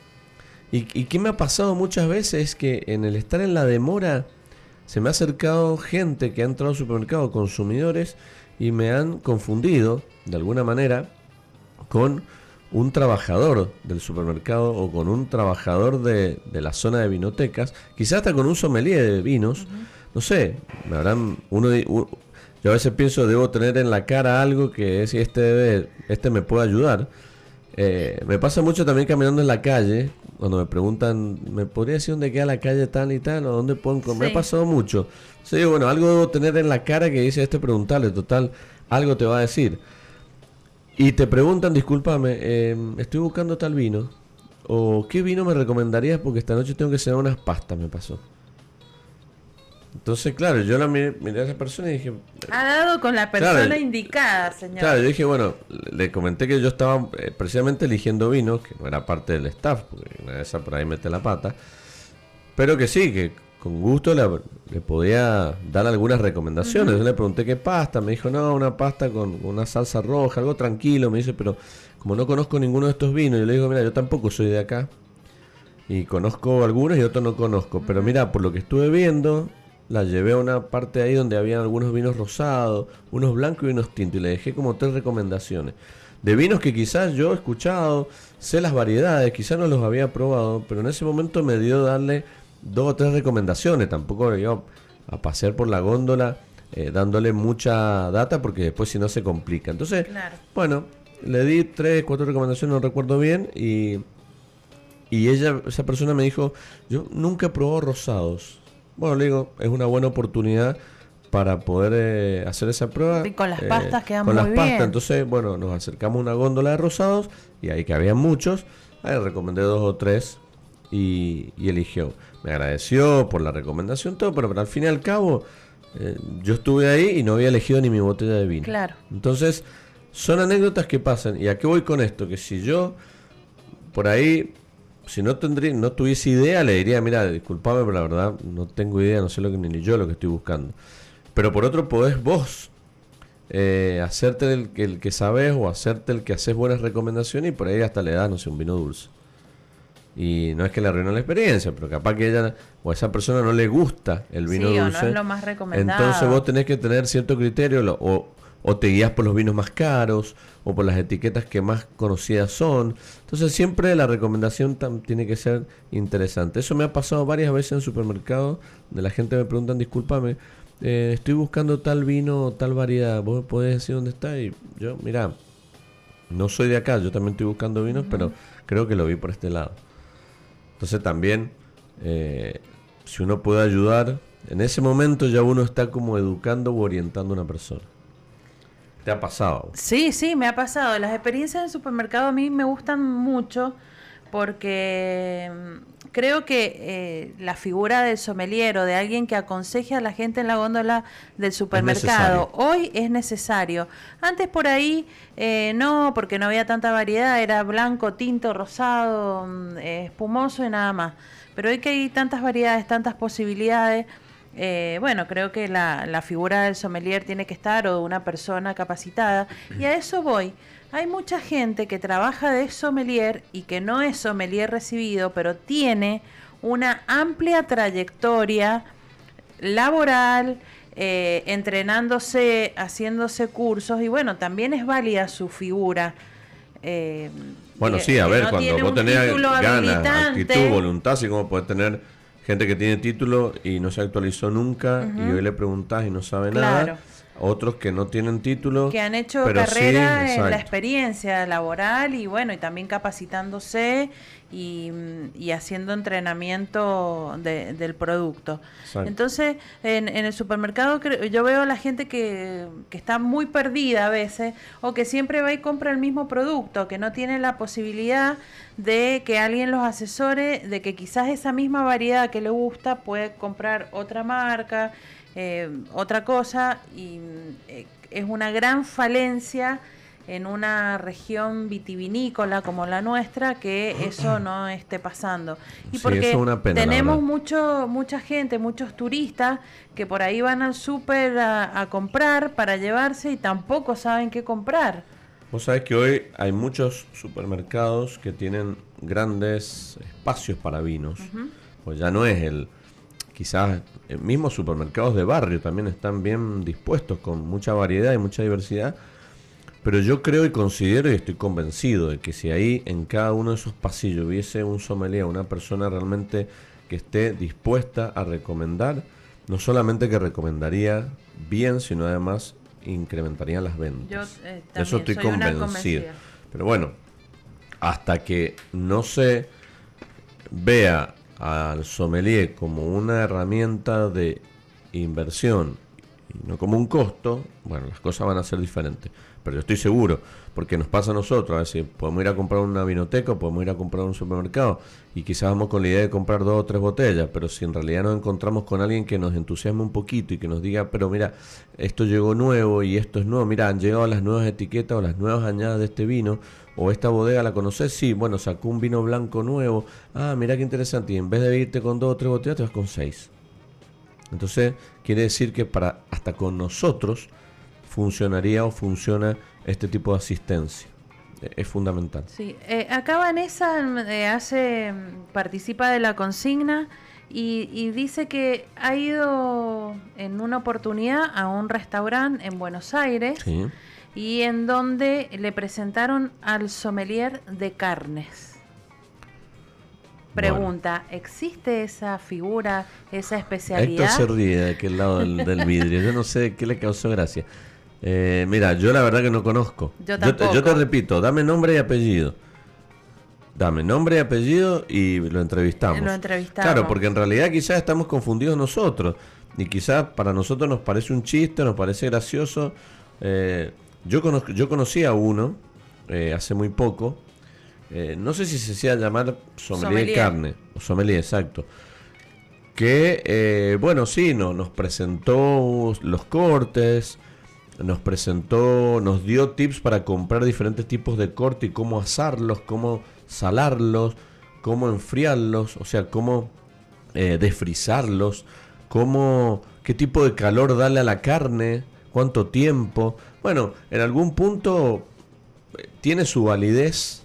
Y, y qué me ha pasado muchas veces es que en el estar en la demora se me ha acercado gente que ha entrado al supermercado, consumidores, y me han confundido, de alguna manera, con un trabajador del supermercado o con un trabajador de, de la zona de vinotecas, quizás hasta con un sommelier de vinos, uh -huh. no sé, me habrán uno, uno, yo a veces pienso debo tener en la cara algo que es este debe, este me puede ayudar. Eh, me pasa mucho también caminando en la calle, cuando me preguntan, ¿me podría decir dónde queda la calle tal y tal? ¿O dónde puedo sí. Me ha pasado mucho. Sí, bueno, algo debo tener en la cara que dice este preguntarle, total, algo te va a decir. Y te preguntan, discúlpame, eh, estoy buscando tal vino. O qué vino me recomendarías porque esta noche tengo que cenar unas pastas, me pasó. Entonces, claro, yo la miré, miré a esa persona y dije... Ha dado con la persona indicada, señor. Claro, yo dije, bueno, le comenté que yo estaba eh, precisamente eligiendo vinos, que no era parte del staff, porque una de esas por ahí mete la pata, pero que sí, que con gusto le, le podía dar algunas recomendaciones. Yo le pregunté qué pasta, me dijo, no, una pasta con una salsa roja, algo tranquilo, me dice, pero como no conozco ninguno de estos vinos, yo le digo, mira, yo tampoco soy de acá, y conozco algunos y otros no conozco, pero mira, por lo que estuve viendo, la llevé a una parte ahí donde había algunos vinos rosados, unos blancos y unos tintos, y le dejé como tres recomendaciones. De vinos que quizás yo he escuchado, sé las variedades, quizás no los había probado, pero en ese momento me dio darle dos o tres recomendaciones, tampoco iba a pasear por la góndola eh, dándole mucha data porque después si no se complica. Entonces, Claro. bueno, le di tres, cuatro recomendaciones, no recuerdo bien, y y ella, esa persona me dijo, yo nunca he probado rosados. Bueno, le digo, es una buena oportunidad para poder eh, hacer esa prueba. Y con las eh, pastas quedan Con muy las pastas. bien. Entonces, bueno, nos acercamos a una góndola de rosados y ahí que había muchos. Ahí recomendé dos o tres y, y eligió. Me agradeció por la recomendación, todo, pero, pero al fin y al cabo, eh, yo estuve ahí y no había elegido ni mi botella de vino. Claro. Entonces, son anécdotas que pasan. ¿Y a qué voy con esto? Que si yo por ahí, si no tendría, no tuviese idea, le diría, mira, disculpame, pero la verdad no tengo idea, no sé lo que ni yo lo que estoy buscando. Pero por otro podés vos eh, hacerte el, que- el que sabes o hacerte el que haces buenas recomendaciones y por ahí hasta le das, no sé, un vino dulce. Y no es que le arruinó la experiencia, pero capaz que ella o a esa persona no le gusta el vino Sí, o no dulce. es lo más recomendado. Entonces vos tenés que tener cierto criterio lo- o, o te guías por los vinos más caros o por las etiquetas que más conocidas son. Entonces siempre la recomendación tam- tiene que ser interesante. Eso me ha pasado varias veces en supermercados, de la gente me preguntan, discúlpame, eh, estoy buscando tal vino o tal variedad, vos me podés decir dónde está y yo, mira, no soy de acá, yo también estoy buscando vinos, pero creo que lo vi por este lado. Entonces también, eh, si uno puede ayudar, en ese momento ya uno está como educando o orientando a una persona. ¿Te ha pasado? Sí, sí, me ha pasado. Las experiencias en supermercado a mí me gustan mucho porque mm, creo que eh, la figura del sommelier o de alguien que aconseje a la gente en la góndola del supermercado hoy es necesario. Antes por ahí eh, no, porque no había tanta variedad, era blanco, tinto, rosado, mm, eh, espumoso y nada más. Pero hoy que hay tantas variedades, tantas posibilidades, eh, bueno, creo que la, la figura del sommelier tiene que estar o de una persona capacitada. Y a eso voy. Hay mucha gente que trabaja de sommelier y que no es sommelier recibido, pero tiene una amplia trayectoria laboral, eh, entrenándose, haciéndose cursos y bueno, también es válida su figura. eh, Bueno, que- sí, a ver, no cuando vos tenés ganas, actitud, voluntad, así como puedes tener gente que tiene título y no se actualizó nunca y hoy le preguntás y no sabe Claro. nada. Otros que no tienen título. que han hecho sí, carrera en la experiencia laboral y bueno, y también capacitándose y, mm, y haciendo entrenamiento de- del producto. Exacto. Entonces, en, en el supermercado yo veo a la gente que, que está muy perdida a veces o que siempre va y compra el mismo producto, que no tiene la posibilidad de que alguien los asesore, de que quizás esa misma variedad que le gusta puede comprar otra marca, eh, otra cosa, y eh, es una gran falencia en una región vitivinícola como la nuestra que eso no esté pasando. Y Sí, porque es una pena, tenemos mucho, mucha gente, muchos turistas que por ahí van al súper a, a comprar para llevarse y tampoco saben qué comprar. Vos sabés que hoy hay muchos supermercados que tienen grandes espacios para vinos. Pues ya no es el. Quizás eh, mismos supermercados de barrio también están bien dispuestos con mucha variedad y mucha diversidad. Pero yo creo y considero y estoy convencido de que si ahí en cada uno de esos pasillos hubiese un sommelier, una persona realmente que esté dispuesta a recomendar, no solamente que recomendaría bien, sino además incrementarían las ventas. Yo, eh, Eso estoy convencido. Pero bueno, hasta que no se vea al sommelier como una herramienta de inversión no como un costo, bueno, las cosas van a ser diferentes. Pero yo estoy seguro, porque nos pasa a nosotros, a veces podemos ir a comprar una vinoteca, podemos ir a comprar un supermercado y quizás vamos con la idea de comprar dos o tres botellas, pero si en realidad nos encontramos con alguien que nos entusiasme un poquito y que nos diga, pero mira, esto llegó nuevo y esto es nuevo, mira, han llegado las nuevas etiquetas o las nuevas añadas de este vino, o esta bodega la conoces, sí, bueno, sacó un vino blanco nuevo, ah, mira qué interesante, y en vez de irte con dos o tres botellas, te vas con seis. Entonces, quiere decir que para hasta con nosotros funcionaría o funciona este tipo de asistencia. E, es fundamental. Sí, eh, acá Vanessa eh, hace, participa de la consigna y, dice que ha ido en una oportunidad a un restaurante en Buenos Aires y en donde le presentaron al sommelier de carnes. Pregunta, ¿existe esa figura, esa especialidad? Héctor se ríe de aquel lado del, vidrio. Yo no sé qué le causó gracia. Eh, mira, yo la verdad que no conozco. Yo, te, repito, dame nombre y apellido. Dame nombre y apellido y lo entrevistamos. Lo entrevistamos. Claro, porque en realidad quizás estamos confundidos nosotros. Y quizás para nosotros nos parece un chiste, nos parece gracioso. Eh, yo, conozco, yo conocí a uno eh, hace muy poco eh, no sé si se hacía llamar sommelier, de carne, o sommelier, exacto. Que, eh, bueno, sí, no, nos presentó los cortes, nos presentó, nos dio tips para comprar diferentes tipos de corte y cómo asarlos, cómo salarlos, cómo enfriarlos, o sea, cómo eh, desfrizarlos, cómo, qué tipo de calor darle a la carne, cuánto tiempo. Bueno, en algún punto tiene su validez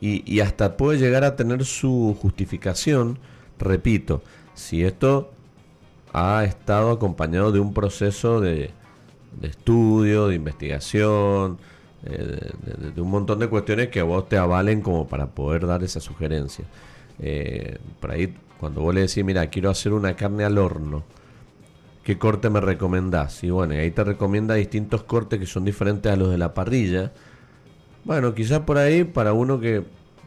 y, hasta puede llegar a tener su justificación, repito, si esto ha estado acompañado de un proceso de, estudio, de investigación, eh, de, un montón de cuestiones que a vos te avalen como para poder dar esa sugerencia. Eh, por ahí, cuando vos le decís, mira, quiero hacer una carne al horno, ¿qué corte me recomendás? Y bueno, ahí te recomienda distintos cortes que son diferentes a los de la parrilla bueno, quizás por ahí para uno que,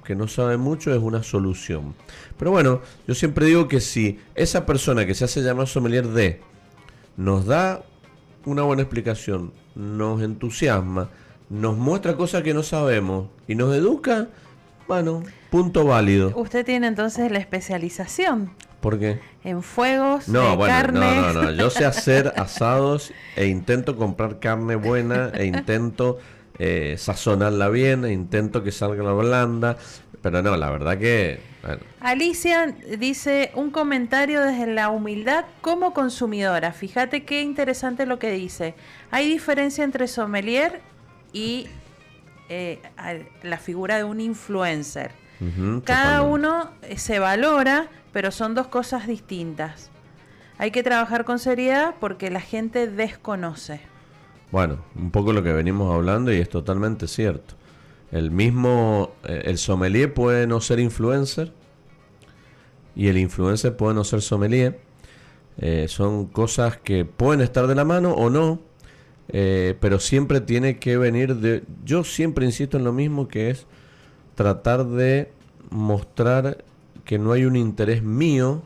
no sabe mucho es una solución. Pero bueno, yo siempre digo que si esa persona que se hace llamar sommelier de nos da una buena explicación, nos entusiasma, nos muestra cosas que no sabemos y nos educa, bueno, punto válido. Usted tiene entonces la especialización. ¿Por qué? En fuegos, no, bueno, No, no, no. Yo sé hacer asados e intento comprar carne buena e intento eh, sazonarla bien, e intento que salga la blanda, pero no, la verdad que... Alicia dice un comentario desde la humildad como consumidora. Fíjate qué interesante lo que dice. Hay diferencia entre sommelier y eh, la figura de un influencer. Cada uno eh, se valora, pero son dos cosas distintas. Hay que trabajar con seriedad porque la gente desconoce. Bueno, un poco lo que venimos hablando y es totalmente cierto. El mismo, eh, el sommelier puede no ser influencer y el influencer puede no ser sommelier. Eh, son cosas que pueden estar de la mano o no, eh, pero siempre tiene que venir de... Yo siempre insisto en lo mismo que es tratar de mostrar que no hay un interés mío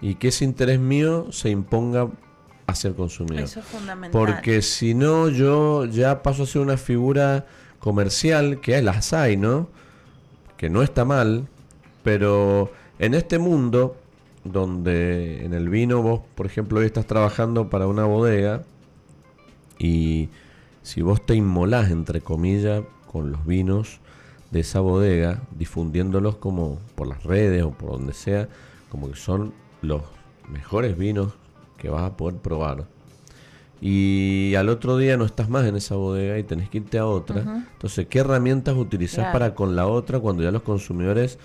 y que ese interés mío se imponga hacia el consumidor. Eso es fundamental. Porque si no, yo ya paso a ser una figura comercial, que las hay, ¿no? Que no está mal, pero en este mundo, donde en el vino vos, por ejemplo, hoy estás trabajando para una bodega, y si vos te inmolás, entre comillas, con los vinos de esa bodega, difundiéndolos como por las redes o por donde sea, como que son los mejores vinos que vas a poder probar. Y al otro día no estás más en esa bodega y tenés que irte a otra. Entonces, ¿qué herramientas utilizás para con la otra cuando ya los consumidores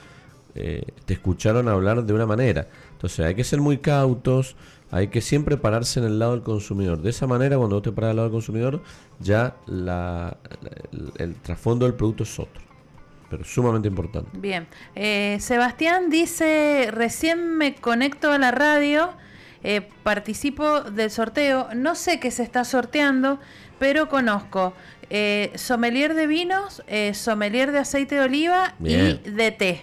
eh, te escucharon hablar de una manera? Entonces, hay que ser muy cautos, hay que siempre pararse en el lado del consumidor. De esa manera, cuando vos te paras al lado del consumidor, ya la, el, trasfondo del producto es otro pero sumamente importante. Bien. Eh, Sebastián dice, recién me conecto a la radio eh, participo del sorteo, no sé qué se está sorteando, pero conozco eh, sommelier de vinos, eh, sommelier de aceite de oliva y de té.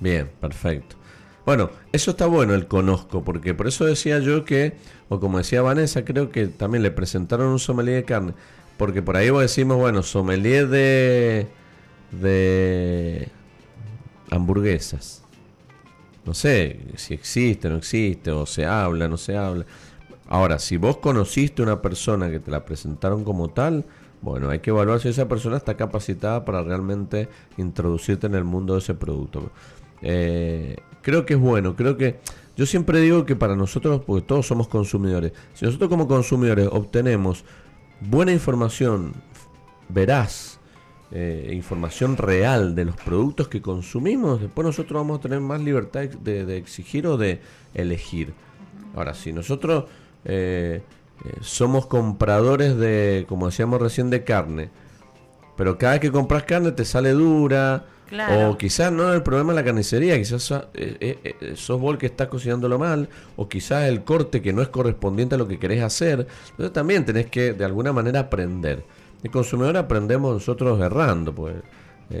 Bien, perfecto. Bueno, eso está bueno el conozco, porque por eso decía yo que, o como decía Vanessa, creo que también le presentaron un sommelier de carne, porque por ahí vos decimos, bueno, sommelier de, de hamburguesas. No sé si existe, no existe, o se habla, no se habla. Ahora, si vos conociste una persona que te la presentaron como tal, bueno, hay que evaluar si esa persona está capacitada para realmente introducirte en el mundo de ese producto. Eh, creo que es bueno, creo que yo siempre digo que para nosotros, porque todos somos consumidores, si nosotros como consumidores obtenemos buena información, veraz, eh, información real de los productos que consumimos, después nosotros vamos a tener más libertad de, exigir o de elegir. Ahora, si nosotros eh, somos compradores de, como decíamos recién, de carne, pero cada vez que compras carne te sale dura, o quizás no es el problema de la carnicería, quizás eh, eh, eh, sos vos que estás cocinándolo mal, o quizás el corte que no es correspondiente a lo que querés hacer. Entonces también tenés que de alguna manera aprender. El consumidor aprendemos nosotros errando, pues.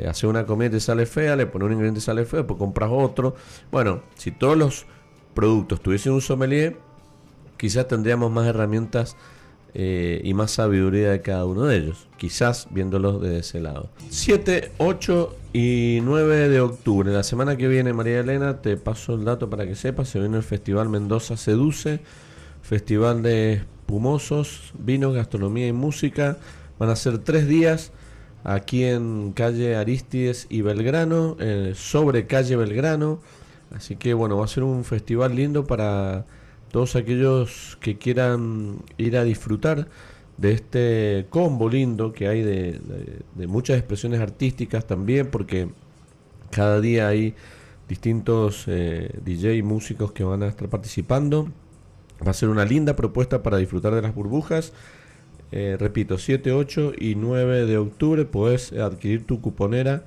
hace una comida y sale fea, le pones un ingrediente y sale feo, después compras otro. Bueno, si todos los productos tuviesen un sommelier, quizás tendríamos más herramientas eh, y más sabiduría de cada uno de ellos, quizás viéndolos de ese lado. 7, 8 y 9 de octubre, la semana que viene, María Elena, te paso el dato para que sepas, se viene el Festival Mendoza Seduce, Festival de espumosos, vino, gastronomía y música. Van a ser tres días aquí en calle Aristides y Belgrano, eh, sobre calle Belgrano. Así que bueno, va a ser un festival lindo para todos aquellos que quieran ir a disfrutar de este combo lindo que hay de, muchas expresiones artísticas también, porque cada día hay distintos eh, DJ músicos que van a estar participando. Va a ser una linda propuesta para disfrutar de las burbujas. Eh, repito, 7, 8 y 9 de octubre puedes adquirir tu cuponera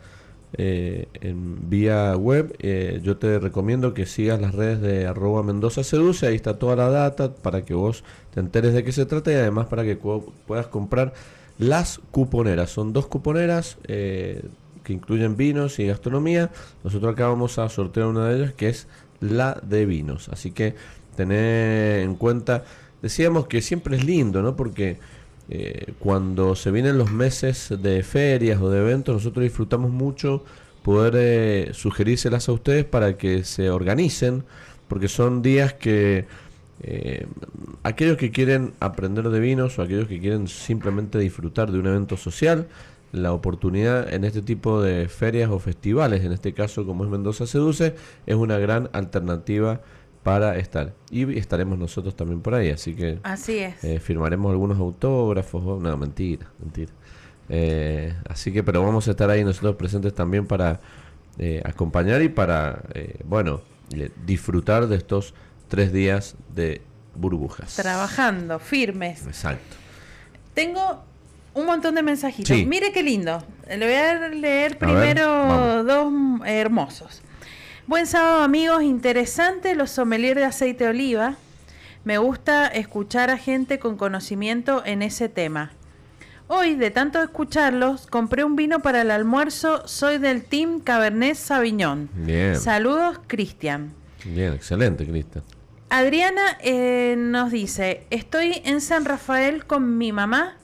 eh, en vía web. Eh, yo te recomiendo que sigas las redes de arroba Mendoza Seduce, ahí está toda la data para que vos te enteres de qué se trata y además para que puedas comprar las cuponeras. Son dos cuponeras que incluyen vinos y gastronomía. Nosotros acá vamos a sortear una de ellas que es la de vinos. Así que tener en cuenta, decíamos que siempre es lindo, ¿no? Porque eh, cuando se vienen los meses de ferias o de eventos, nosotros disfrutamos mucho poder eh, sugerírselas a ustedes para que se organicen, porque son días que eh, aquellos que quieren aprender de vinos o aquellos que quieren simplemente disfrutar de un evento social, la oportunidad en este tipo de ferias o festivales, en este caso como es Mendoza Seduce, es una gran alternativa para estar. Y estaremos nosotros también por ahí, así que así es. Eh, firmaremos algunos autógrafos, no, mentira, mentira. Eh, así que, pero vamos a estar ahí nosotros presentes también para eh, acompañar y para, bueno, disfrutar de estos tres días de burbujas. Trabajando, firmes. Exacto. Tengo un montón de mensajitos. Mire qué lindo. Le voy a leer primero dos hermosos. Buen sábado amigos, interesante los sommeliers de aceite de oliva. Me gusta escuchar a gente con conocimiento en ese tema. Hoy, de tanto escucharlos, compré un vino para el almuerzo. Soy del Team Cabernet Sauvignon. Bien. Saludos, Cristian. Bien, excelente, Cristian. Adriana eh, nos dice, estoy en San Rafael con mi mamá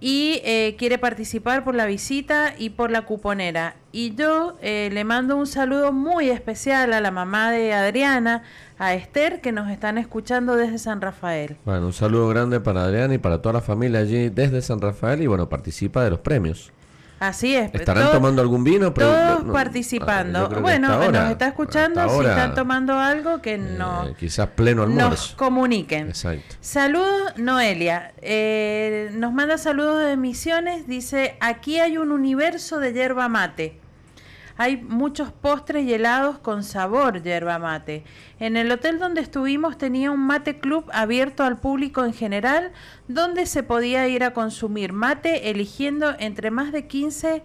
y eh, quiere participar por la visita y por la cuponera. Y yo eh, le mando un saludo muy especial a la mamá de Adriana, a Esther, que nos están escuchando desde San Rafael. Bueno, un saludo grande para Adriana y para toda la familia allí desde San Rafael y bueno, participa de los premios. Así es. ¿Estarán tomando algún vino? todos participando. bueno, nos está escuchando. si están tomando algo, que eh, no. quizás pleno almuerzo. Nos comuniquen. Exacto. Saludos, Noelia. Eh, nos manda saludos de Misiones. Dice: aquí hay un universo de yerba mate. Hay muchos postres y helados con sabor yerba mate. En el hotel donde estuvimos tenía un mate club abierto al público en general, donde se podía ir a consumir mate eligiendo entre más de 15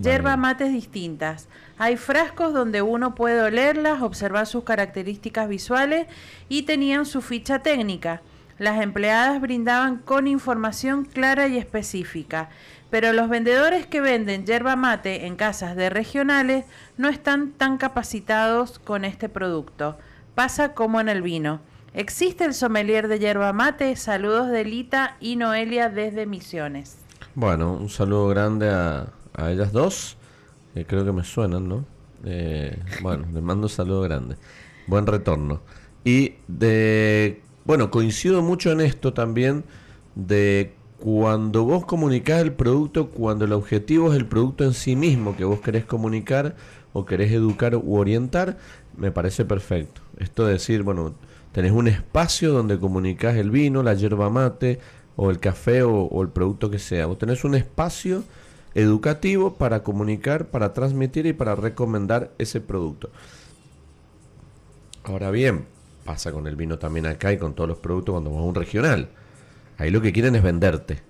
yerba mates distintas. Hay frascos donde uno puede olerlas, observar sus características visuales y tenían su ficha técnica. Las empleadas brindaban con información clara y específica. Pero los vendedores que venden yerba mate en casas de regionales no están tan capacitados con este producto. Pasa como en el vino. ¿Existe el sommelier de yerba mate? Saludos de Lita y Noelia desde Misiones. Bueno, un saludo grande a, a ellas dos, creo que me suenan, ¿no? Eh, bueno, les mando un saludo grande. Buen retorno. Y de, bueno, coincido mucho en esto también de cuando vos comunicás el producto, cuando el objetivo es el producto en sí mismo que vos querés comunicar o querés educar u orientar, me parece perfecto. Esto de decir, bueno, tenés un espacio donde comunicás el vino, la yerba mate o el café o, el producto que sea. Vos tenés un espacio educativo para comunicar, para transmitir y para recomendar ese producto. Ahora bien, pasa con el vino también acá y con todos los productos cuando vas a un regional. Ahí lo que quieren es venderte.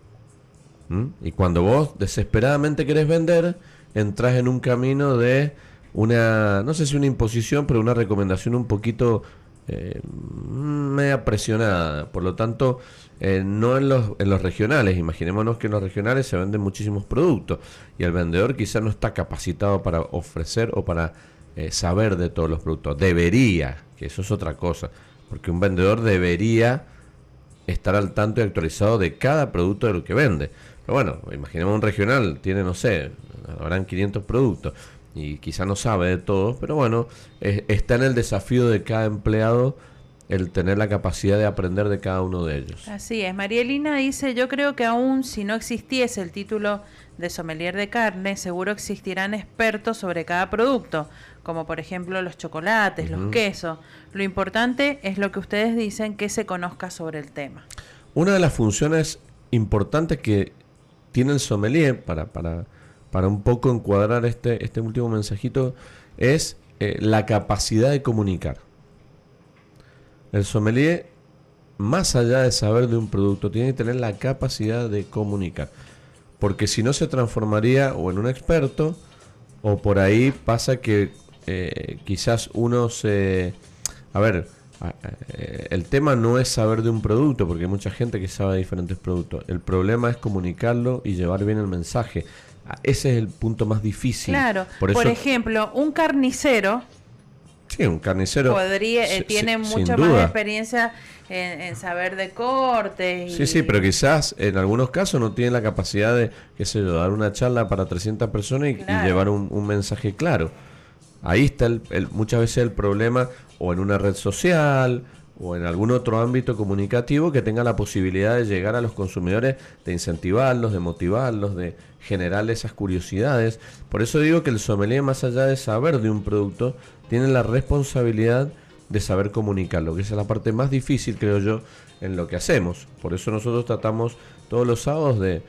¿Mm? Y cuando vos desesperadamente querés vender, entras en un camino de una, no sé si una imposición, pero una recomendación un poquito eh, media presionada. Por lo tanto, eh, no en los, en los regionales. Imaginémonos que en los regionales se venden muchísimos productos y el vendedor quizás no está capacitado para ofrecer o para eh, saber de todos los productos. Debería, que eso es otra cosa, porque un vendedor debería estar al tanto y actualizado de cada producto de lo que vende. Pero bueno, imaginemos un regional, tiene, no sé, habrán 500 productos y quizá no sabe de todos, pero bueno, está en el desafío de cada empleado el tener la capacidad de aprender de cada uno de ellos. Así es. Marielina dice, yo creo que aún si no existiese el título de sommelier de carne, seguro existirán expertos sobre cada producto, como por ejemplo los chocolates, los quesos. Lo importante es lo que ustedes dicen, que se conozca sobre el tema. Una de las funciones importantes que tiene el sommelier para, para, para un poco encuadrar este, este último mensajito es eh, la capacidad de comunicar. El sommelier, más allá de saber de un producto, tiene que tener la capacidad de comunicar. Porque si no se transformaría o en un experto, o por ahí pasa que eh, quizás uno se... A ver, eh, el tema no es saber de un producto, porque hay mucha gente que sabe de diferentes productos. El problema es comunicarlo y llevar bien el mensaje. Ah, ese es el punto más difícil. Claro, por, por ejemplo, un carnicero Sí, un carnicero. Podría, eh, tiene mucha más experiencia en, saber de cortes. Sí, sí, pero quizás en algunos casos no tiene la capacidad de, qué sé yo, dar una charla para 300 personas y, llevar un, mensaje claro. Ahí está el, muchas veces el problema, o en una red social, o en algún otro ámbito comunicativo que tenga la posibilidad de llegar a los consumidores, de incentivarlos, de motivarlos, de generar esas curiosidades. Por eso digo que el sommelier, más allá de saber de un producto, tiene la responsabilidad de saber comunicarlo, que esa es la parte más difícil, creo yo, en lo que hacemos. Por eso nosotros tratamos todos los sábados de,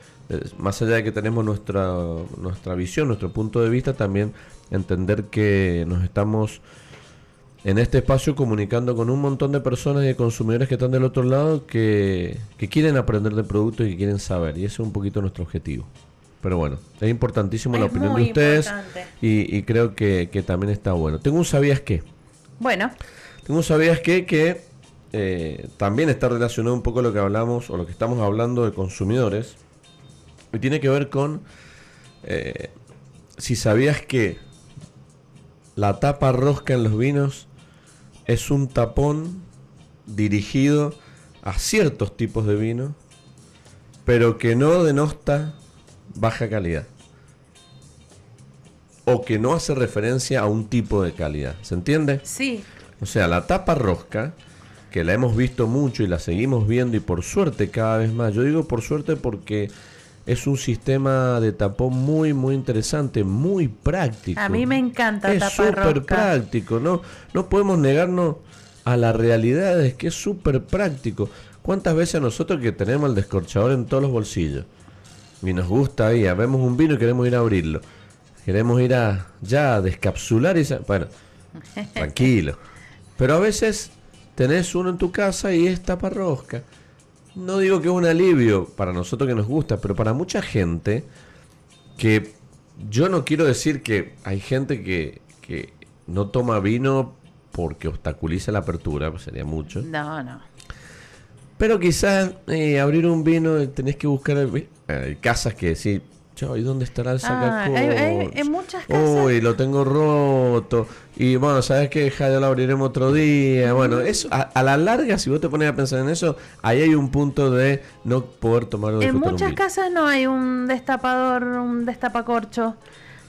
más allá de que tenemos nuestra, nuestra visión, nuestro punto de vista, también entender que nos estamos en este espacio comunicando con un montón de personas y de consumidores que están del otro lado que, que quieren aprender de productos y que quieren saber. Y ese es un poquito nuestro objetivo. Pero bueno, es importantísimo la opinión de ustedes y, creo que, también está bueno. Tengo un sabías qué. Bueno. Tengo un sabías qué que eh, también está relacionado un poco a lo que hablamos o lo que estamos hablando de consumidores. Y tiene que ver con eh, si sabías que la tapa rosca en los vinos es un tapón dirigido a ciertos tipos de vino, pero que no denosta baja calidad. O que no hace referencia a un tipo de calidad. ¿Se entiende? Sí. O sea, la tapa rosca, que la hemos visto mucho y la seguimos viendo y por suerte cada vez más. Yo digo por suerte porque es un sistema de tapón muy, muy interesante, muy práctico. A mí me encanta Es súper práctico, ¿no? No podemos negarnos a la realidad, es que es súper práctico. ¿Cuántas veces nosotros que tenemos el descorchador en todos los bolsillos? y nos gusta ahí, vemos un vino y queremos ir a abrirlo. Queremos ir a ya a descapsular y bueno, tranquilo. Pero a veces tenés uno en tu casa y es taparrosca. No digo que es un alivio para nosotros que nos gusta, pero para mucha gente que yo no quiero decir que hay gente que, que no toma vino porque obstaculiza la apertura, pues sería mucho. No, no. Pero quizás eh, abrir un vino tenés que buscar... Hay casas que sí, ¿y dónde estará el Ah, sacacorcho? hay- hay- en muchas casas- Uy, lo tengo roto. Y bueno, ¿sabes qué? Ja, ya lo abriremos otro día. Bueno, eso, a, a la larga, si vos te pones a pensar en eso, ahí hay un punto de no poder tomar En un muchas casas no hay un destapador, un destapacorcho.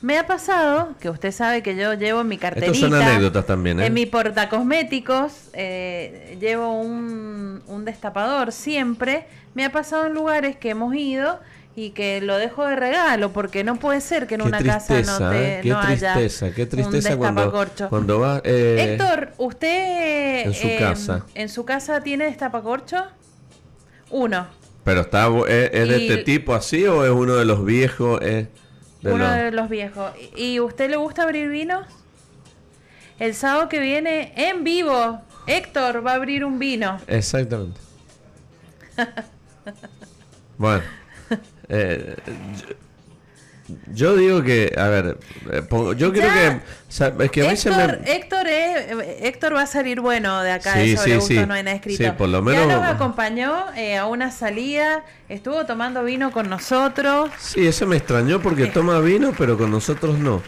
Me ha pasado que usted sabe que yo llevo en mi carterita. Estos son anécdotas también, ¿eh? En mi portacosméticos eh, llevo un, un destapador siempre. Me ha pasado en lugares que hemos ido y que lo dejo de regalo porque no puede ser que en Qué una tristeza, casa no, te, ¿eh? Qué no haya tristeza, qué un tristeza cuando, destapacorcho. cuando va... eh, Héctor, ¿usted en su eh, casa. en su casa tiene destapacorcho? Uno. Pero está, ¿es, es de este tipo así o es uno de los viejos? eh, de Uno los- de los viejos. ¿Y usted le gusta abrir vinos? El sábado que viene, en vivo, Héctor va a abrir un vino. Exactamente. bueno, eh, yo, digo que, a ver, eh, yo creo Ya. que, es que a mí se Héctor, me... Héctor, va a salir bueno de acá Sí, de sobre sí, gusto sí. no hay nada escrito. Sí, por lo Ya menos- nos acompañó eh, a una salida, estuvo tomando vino con nosotros. Sí, eso me extrañó porque toma vino, pero con nosotros no.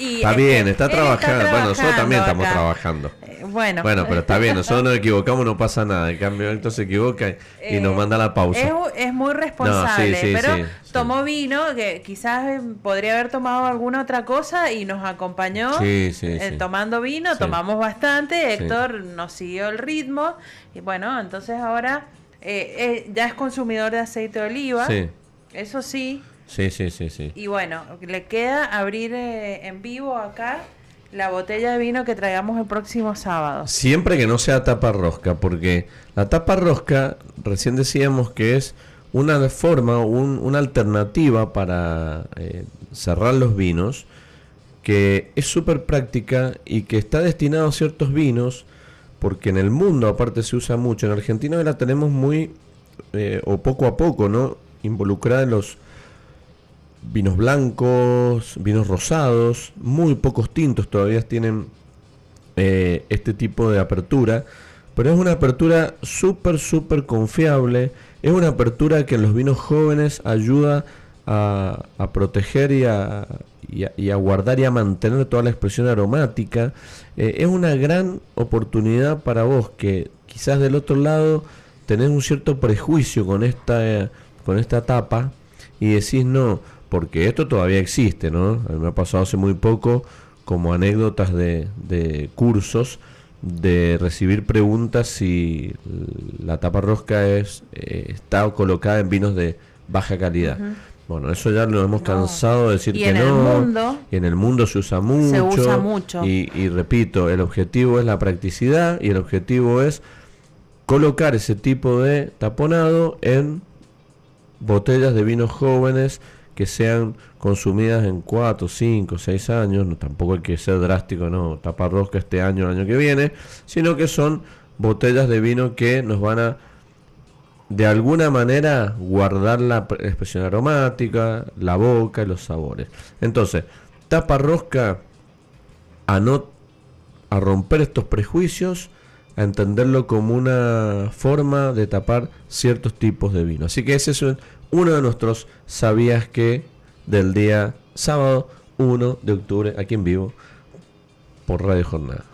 Y Está es bien, está trabajando. Bueno, nosotros también estamos trabajando. Eh, Bueno, Bueno, pero está bien, nosotros nos equivocamos, no pasa nada. En cambio, Héctor se equivoca y, nos Eh, manda la pausa. Es, es muy responsable, No, sí, sí, pero sí, tomó vino, que quizás eh, podría haber tomado alguna otra cosa y nos acompañó eh, tomando vino, tomamos bastante, Héctor nos siguió el ritmo y bueno, entonces ahora ya es consumidor de aceite de oliva, Sí, eso sí, sí, sí, sí, sí. y bueno, le queda abrir eh, en vivo acá la botella de vino que traigamos el próximo sábado. Siempre que no sea tapa rosca, porque la tapa rosca, recién decíamos que es una forma, un- una alternativa para eh, cerrar los vinos, que es súper práctica y que está destinado a ciertos vinos, porque en el mundo aparte se usa mucho, en Argentina la tenemos muy, eh, o poco a poco, ¿no? Involucrada en los vinos blancos, vinos rosados, muy pocos tintos todavía tienen eh, este tipo de apertura, pero es una apertura súper, súper confiable, es una apertura que en los vinos jóvenes ayuda a, a proteger y a, guardar y a mantener toda la expresión aromática. Eh, es una gran oportunidad para vos que quizás del otro lado tenés un cierto prejuicio con esta, eh, con esta tapa y decís no, porque esto todavía existe, ¿no? A mí me ha pasado hace muy poco como anécdotas de, de cursos de recibir preguntas si la tapa rosca es eh, está colocada en vinos de baja calidad. Bueno, eso ya lo hemos No. cansado de decir Y que en el no. mundo- y en el mundo se usa mucho. usa mucho. Y, y repito, el objetivo es la practicidad y el objetivo es colocar ese tipo de taponado en botellas de vinos jóvenes que sean consumidas en 4, 5, 6 años, no, tampoco hay que ser drástico, no, tapar rosca este año, el año que viene, sino que son botellas de vino que nos van a de alguna manera guardar la pre- expresión aromática, la boca y los sabores. Entonces, tapa rosca a no a romper estos prejuicios, a entenderlo como una forma de tapar ciertos tipos de vino. Así que ese es uno de nuestros sabías que del día sábado 1 de octubre aquí en vivo por Radio Jornada.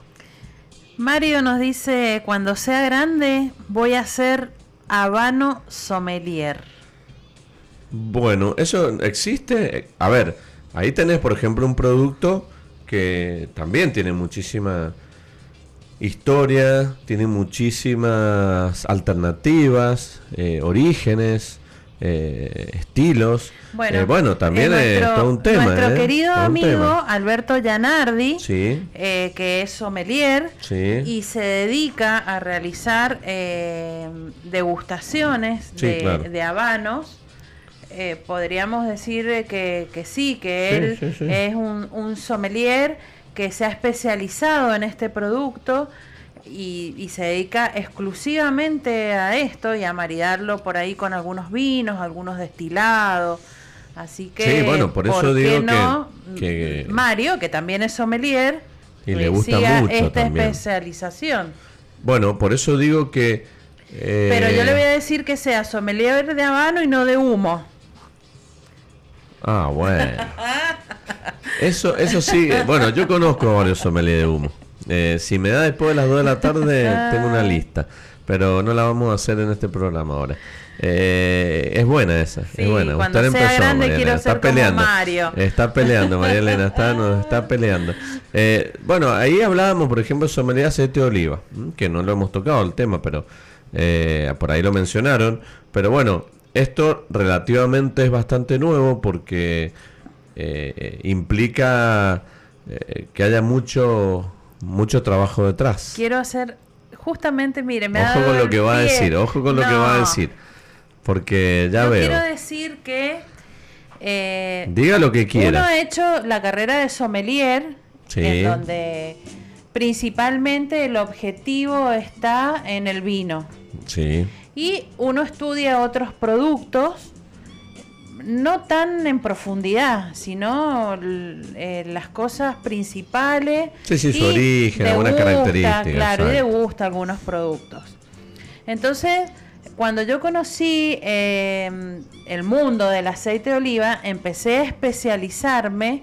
Mario nos dice, cuando sea grande voy a ser habano sommelier. Bueno, eso existe. A ver, ahí tenés, por ejemplo, un producto que también tiene muchísima historia, tiene muchísimas alternativas, eh, orígenes, eh, estilos. Bueno, Eh, bueno también eh, es nuestro, todo un tema. nuestro ¿eh? querido amigo tema. Alberto Yanardi, Sí, eh, que es sommelier sí. y se dedica a realizar eh, degustaciones Sí, de, claro. de habanos. Eh, podríamos decir que, que sí, que él es un, un sommelier que se ha especializado en este producto y, y se dedica exclusivamente a esto y a maridarlo por ahí con algunos vinos, algunos destilados. Así que, Sí, bueno, por eso digo que- no? que- Mario, que también es sommelier, Y le eh, gusta mucho esta también. especialización. Bueno, por eso digo que... eh, Pero yo le voy a decir que sea sommelier de habano y no de humo. Ah, bueno. Eso, eso sí, bueno, yo conozco varios sommeliers de humo. Eh, si me da después de las 2 de la tarde, tengo una lista. Pero no la vamos a hacer en este programa ahora. Eh, es buena esa, es buena. Cuando Usted sea empezó, grande quiero ser está como peleando. Mario. Está peleando, María Elena, está, nos está peleando. Eh, bueno, ahí hablábamos, por ejemplo, de sommelier de aceite de oliva, que no lo hemos tocado el tema, pero eh, por ahí lo mencionaron. Pero bueno, esto relativamente es bastante nuevo porque eh, implica eh, que haya mucho, mucho trabajo detrás. Quiero hacer, justamente, mire, me ha Ojo con lo que va a decir, ojo con lo que va a decir. Porque ya yo veo. quiero decir que eh, Diga lo que uno quiera. ha hecho la carrera de sommelier, Sí. en donde principalmente el objetivo está en el vino. Sí, Y uno estudia otros productos, no tan en profundidad, sino eh, las cosas principales. Sí, sí, su y origen, algunas características, Claro, y degusta algunos productos. Entonces, cuando yo conocí eh, el mundo del aceite de oliva, empecé a especializarme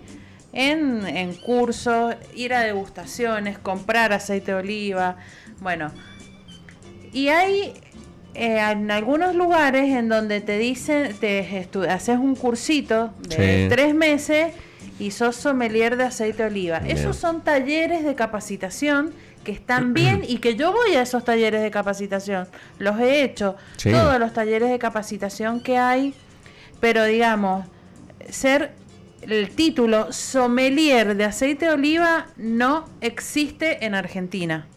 en, en cursos, ir a degustaciones, comprar aceite de oliva. Bueno, y hay eh, en algunos lugares en donde te dicen, te haces un cursito de Sí. tres meses y sos sommelier de aceite de oliva. Esos son talleres de capacitación que están bien y que yo voy a esos talleres de capacitación. Los he hecho, Sí. todos los talleres de capacitación que hay, pero digamos, ser el título sommelier de aceite de oliva no existe en Argentina.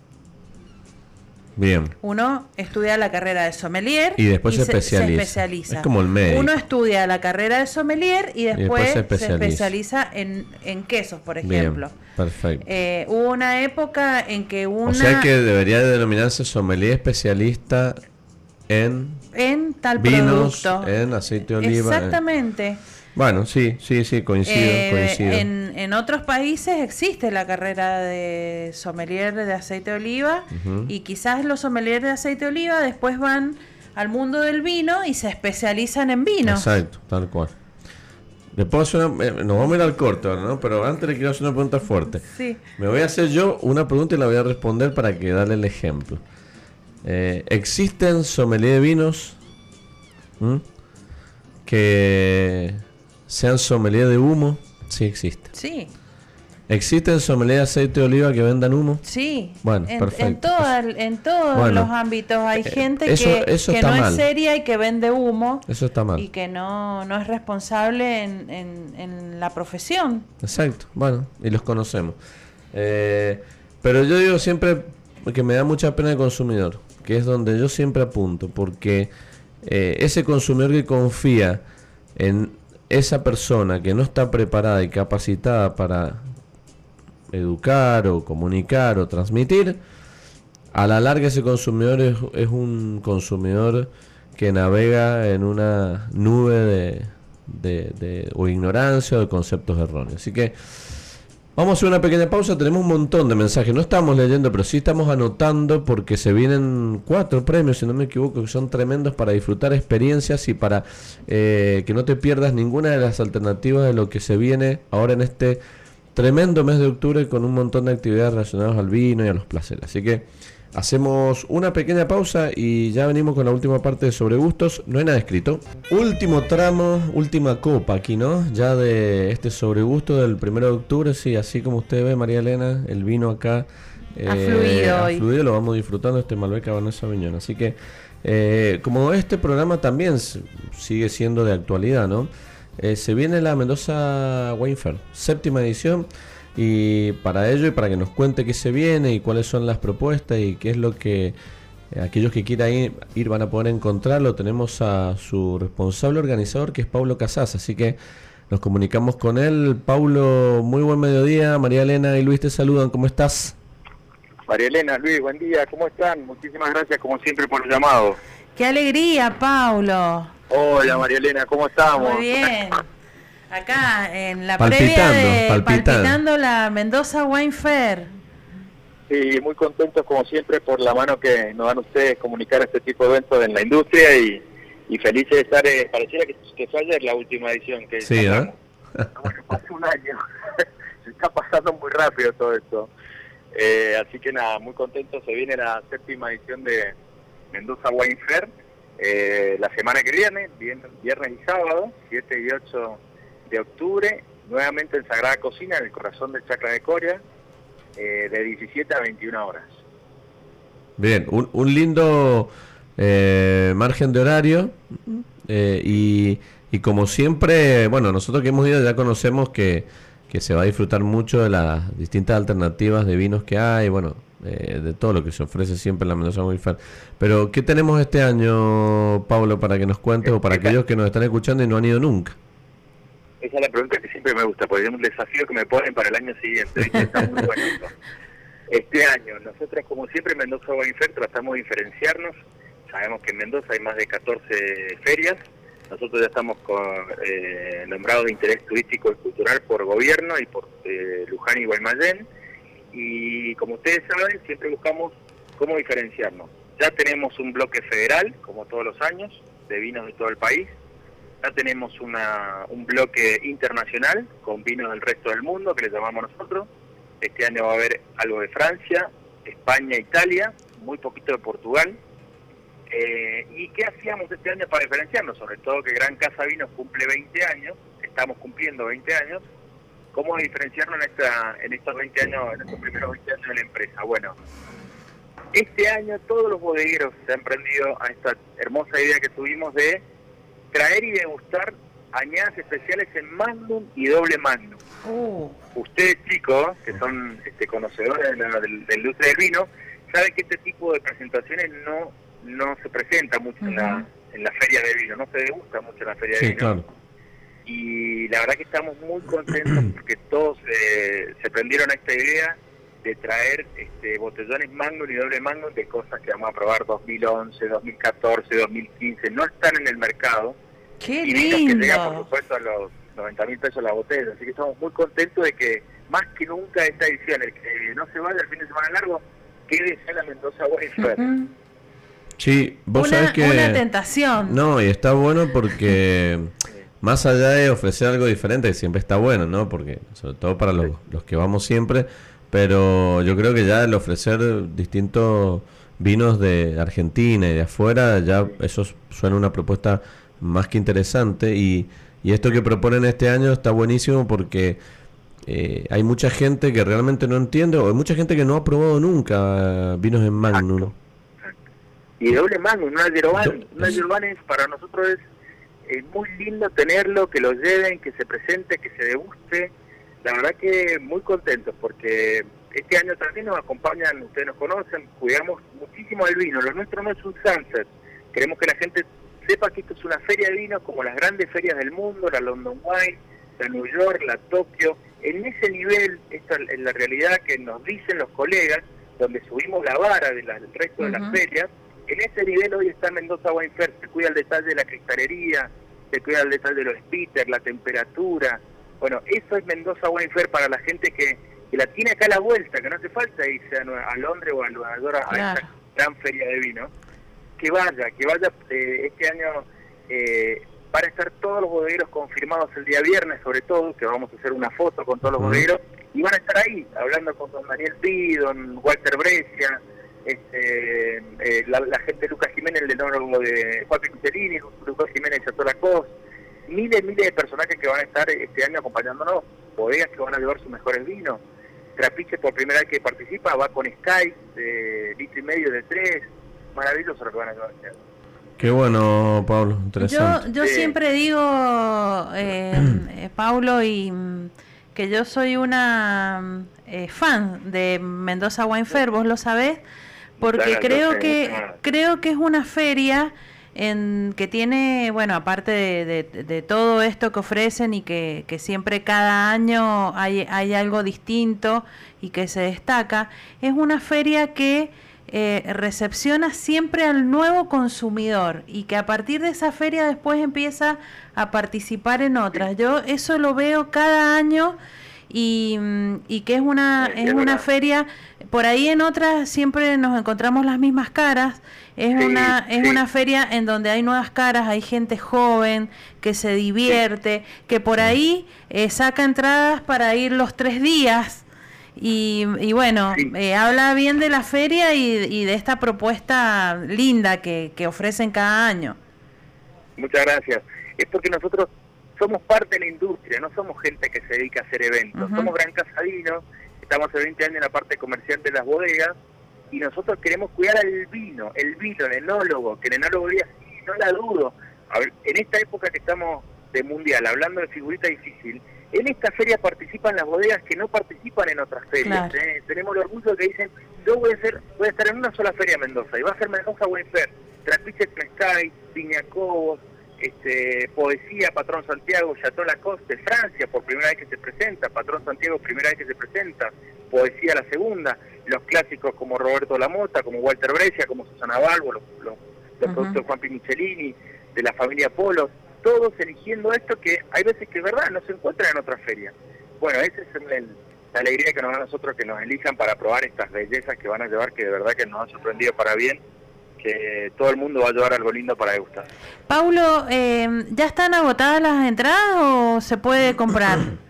Bien. Uno estudia la carrera de sommelier Y después se especializa. especializa. Es como el médico. Uno estudia la carrera de sommelier y después, después se se especializa. especializa en, en quesos, por Bien, ejemplo. perfecto. Eh, hubo una época en que una O sea que debería de denominarse sommelier especialista en en tal vinos, producto. en aceite de oliva. en- Exactamente. Bueno, sí, sí, sí, coincido, Eh, coincido. En, en otros países existe la carrera de sommelier de aceite de oliva y quizás los sommeliers de aceite de oliva después van al mundo del vino y se especializan en vino. Exacto, tal cual. Le puedo hacer una- eh, nos vamos a ir al corte ahora, ¿no? Pero antes le quiero hacer una pregunta fuerte. Sí. Me voy a hacer yo una pregunta y la voy a responder para que darle el ejemplo. Eh, ¿Existen sommelier de vinos ¿m? que sean sommelier de humo? Sí, existe. Sí, ¿Existen sommelier de aceite de oliva que vendan humo? sí. Bueno, en, perfecto. En, en todos Bueno, los ámbitos hay eh, gente eso- que, eso que está no mal. es seria y que vende humo Eso está mal. y que no, no es responsable en, en- en la profesión. Exacto, bueno, y los conocemos. Eh, pero yo digo siempre que me da mucha pena el consumidor, que es donde yo siempre apunto, porque eh, ese consumidor que confía en esa persona que no está preparada y capacitada para educar o comunicar o transmitir, a la larga ese consumidor es, un consumidor que navega en una nube de, de- de- o ignorancia o de conceptos erróneos. Así que vamos a hacer una pequeña pausa, tenemos un montón de mensajes, no estamos leyendo, pero sí estamos anotando porque se vienen cuatro premios, si no me equivoco, que son tremendos para disfrutar experiencias y para eh, que no te pierdas ninguna de las alternativas de lo que se viene ahora en este tremendo mes de octubre con un montón de actividades relacionadas al vino y a los placeres. Así que hacemos una pequeña pausa y ya venimos con la última parte de sobre gustos. No hay nada escrito. Último tramo, última copa aquí, ¿no? Ya de este sobre gusto del 1 de octubre. Sí, así como usted ve, María Elena, el vino acá. Ha fluido ha hoy. fluido, lo vamos disfrutando este Malbec Cabernet Sauvignon. Así que, eh, como este programa también sigue siendo de actualidad, ¿no? Eh, se viene la Mendoza Wine Fair, séptima edición. Y para ello y para que nos cuente qué se viene y cuáles son las propuestas y qué es lo que eh, aquellos que quieran ir, ir van a poder encontrarlo, tenemos a su responsable organizador que es Paulo Casas. Así que nos comunicamos con él. Paulo, muy buen mediodía. María Elena y Luis te saludan. ¿Cómo estás? María Elena, Luis, buen día, ¿cómo están? Muchísimas gracias como siempre por el llamado. ¡Qué alegría, Paulo! Hola María Elena, ¿cómo estamos? Muy bien. Acá en la Palpitando, previa de palpitando. palpitando la Mendoza Wine Fair. Sí, muy contentos como siempre por la mano que nos dan ustedes comunicar este tipo de eventos en la industria y, y feliz de estar, eh, pareciera que, que, fue ayer la última edición que Sí, ¿eh? Bueno, hace un año, se está pasando muy rápido todo esto. Eh, así que nada, muy contento, se viene la séptima edición de Mendoza Wine Fair, eh, la semana que viene, viernes y sábado, 7 y 8 de octubre, nuevamente en Sagrada Cocina, en el corazón del Chacra de Coria, eh, de 17 a 21 horas. Bien, un, un lindo eh, margen de horario eh, y, y, como siempre, bueno, nosotros que hemos ido ya conocemos que, que, se va a disfrutar mucho de las distintas alternativas de vinos que hay, bueno, eh, de todo lo que se ofrece siempre en la Mendoza Wine Fair. Pero, ¿qué tenemos este año, Pablo, para que nos cuentes o para aquellos que nos están escuchando y no han ido nunca? Esa es la pregunta que siempre me gusta, porque es un desafío que me ponen para el año siguiente. Está muy bonito. Este año, nosotros como siempre en Mendoza Wine Fair tratamos de diferenciarnos. Sabemos que en Mendoza hay más de 14 ferias. Nosotros ya estamos con, eh, nombrados de interés turístico y cultural por gobierno y por eh, Luján y Guaymallén. Y como ustedes saben, siempre buscamos cómo diferenciarnos. Ya tenemos un bloque federal, como todos los años, de vinos de todo el país. Ya tenemos una, un bloque internacional con vinos del resto del mundo, que le llamamos nosotros este año va a haber algo de Francia, España, Italia, muy poquito de Portugal. Eh, ¿Y qué hacíamos este año para diferenciarnos? Sobre todo que Gran Casa Vinos cumple 20 años, estamos cumpliendo 20 años. ¿Cómo diferenciarnos en, esta, en estos 20 años, en estos primeros 20 años de la empresa? Bueno, este año todos los bodegueros se han prendido a esta hermosa idea que tuvimos de traer y degustar añadas especiales en Magnum y doble Magnum. Uh. Ustedes chicos, que son este, conocedores de la, de la, industria del vino, saben que este tipo de presentaciones no no se presenta mucho uh -huh. en, la, en la feria de vino, no se degusta mucho en la feria sí, de vino. Claro. Y la verdad que estamos muy contentos porque todos eh, se prendieron a esta idea de traer este, botellones Magnum y doble Magnum de cosas que vamos a probar 2011, 2014, 2015, no están en el mercado. ¡Qué y lindo! que llega, por supuesto, a los 90 mil pesos la botella. Así que estamos muy contentos de que, más que nunca, esta edición, el que no se vaya el fin de semana largo, quede ya la Mendoza Wine Fair. Uh -huh. Sí, vos una, sabés que... Una tentación. No, y está bueno porque más allá de ofrecer algo diferente, que siempre está bueno, ¿no? Porque sobre todo para los, los que vamos siempre, pero yo creo que ya el ofrecer distintos vinos de Argentina y de afuera, ya eso suena una propuesta más que interesante y, y esto que proponen este año está buenísimo porque eh, hay mucha gente que realmente no entiende o hay mucha gente que no ha probado nunca vinos en Magnum. Exacto. Y doble Magnum, una Yeroban, una Yeroban es para nosotros es, es muy lindo tenerlo, que lo lleven, que se presente, que se deguste. La verdad que muy contentos porque este año también nos acompañan, ustedes nos conocen, cuidamos muchísimo el vino. Lo nuestro no es un sunset. Queremos que la gente sepa que esto es una feria de vinos como las grandes ferias del mundo, la London Wine, la New York, la Tokio. En ese nivel, esta es la realidad que nos dicen los colegas, donde subimos la vara del de resto uh -huh. de las ferias. En ese nivel hoy está Mendoza Wine Fair, se cuida el detalle de la cristalería, se cuida el detalle de los spitters, la temperatura. Bueno, eso es Mendoza Wine Fair para la gente que, que la tiene acá a la vuelta, que no hace falta irse a, a Londres o a Nueva York a claro. esa gran feria de vino que vaya, que vaya eh, este año eh, van a estar todos los bodegueros confirmados el día viernes, sobre todo, que vamos a hacer una foto con todos los bodegueros, y van a estar ahí, hablando con don Daniel Pi, don Walter Brescia, este, eh, la, la, gente de Lucas Jiménez, el enólogo de Juan Pichelini, Lucas Jiménez y la Cos, miles, miles de personajes que van a estar este año acompañándonos, bodegas que van a llevar sus mejores vinos. Trapiche por primera vez que participa, va con Skype de litro y medio de tres, maravilloso lo que van a este Qué bueno, Pablo, interesante. Yo, yo sí. siempre digo, eh, eh, Pablo, y mm, que yo soy una eh, fan de Mendoza Wine Fair, vos lo sabés, porque claro, creo que creo que es una feria en que tiene, bueno, aparte de, de, de todo esto que ofrecen y que, que, siempre cada año hay, hay algo distinto y que se destaca, es una feria que eh, recepciona siempre al nuevo consumidor y que a partir de esa feria después empieza a participar en otras. Yo eso lo veo cada año y, mm, y que es una, es una feria, por ahí en otras siempre nos encontramos las mismas caras, es una es una feria en donde hay nuevas caras, hay gente joven que se divierte, que por ahí eh, saca entradas para ir los tres días. Y, y bueno, eh, habla bien de la feria y, y de esta propuesta linda que, que ofrecen cada año. Muchas gracias. Es porque nosotros somos parte de la industria, no somos gente que se dedica a hacer eventos. Somos Gran Casadino, estamos hace 20 años en la parte comercial de las bodegas y nosotros queremos cuidar al vino, el vino, el enólogo, que el enólogo diga, sí, no la dudo. A ver, en esta época que estamos de mundial, hablando de figurita difícil, en esta feria participan las bodegas que no participan en otras ferias. ¿eh? Tenemos el orgullo que dicen, yo voy a, ser, voy a estar en una sola feria Mendoza, y va a ser Mendoza Wine Fair, Trapiche Sky, Viña Cobos, este, Poesía, Patrón Santiago, Chateau Lacoste, Francia, por primera vez que se presenta, Patrón Santiago, primera vez que se presenta, Poesía la segunda, los clásicos como Roberto Lamota, como Walter Brescia, como Susana Balbo, los, los, productos de Juan P. Michelini, de la familia Polo, todos eligiendo esto que hay veces que es verdad, no se encuentran en otra feria. Bueno, esa es la alegría que nos da a nosotros que nos elijan para probar estas bellezas que van a llevar, que de verdad que nos han sorprendido para bien todo el mundo va a llevar algo lindo para degustar. Paulo, eh, ¿ya están agotadas las entradas o se puede comprar?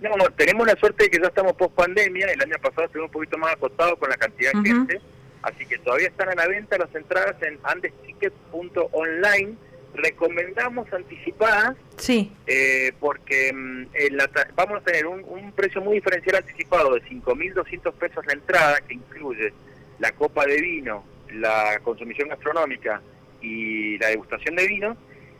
No, tenemos la suerte de que ya estamos post pandemia, el año pasado estuvimos un poquito más acotados con la cantidad de gente, así que todavía están a la venta las entradas en andesticket.online. Recomendamos anticipadas, sí. Eh, porque mm, vamos a tener un, un precio muy diferencial anticipado de 5.200 pesos la entrada, que incluye la copa de vino, la consumición gastronómica y la degustación de vino.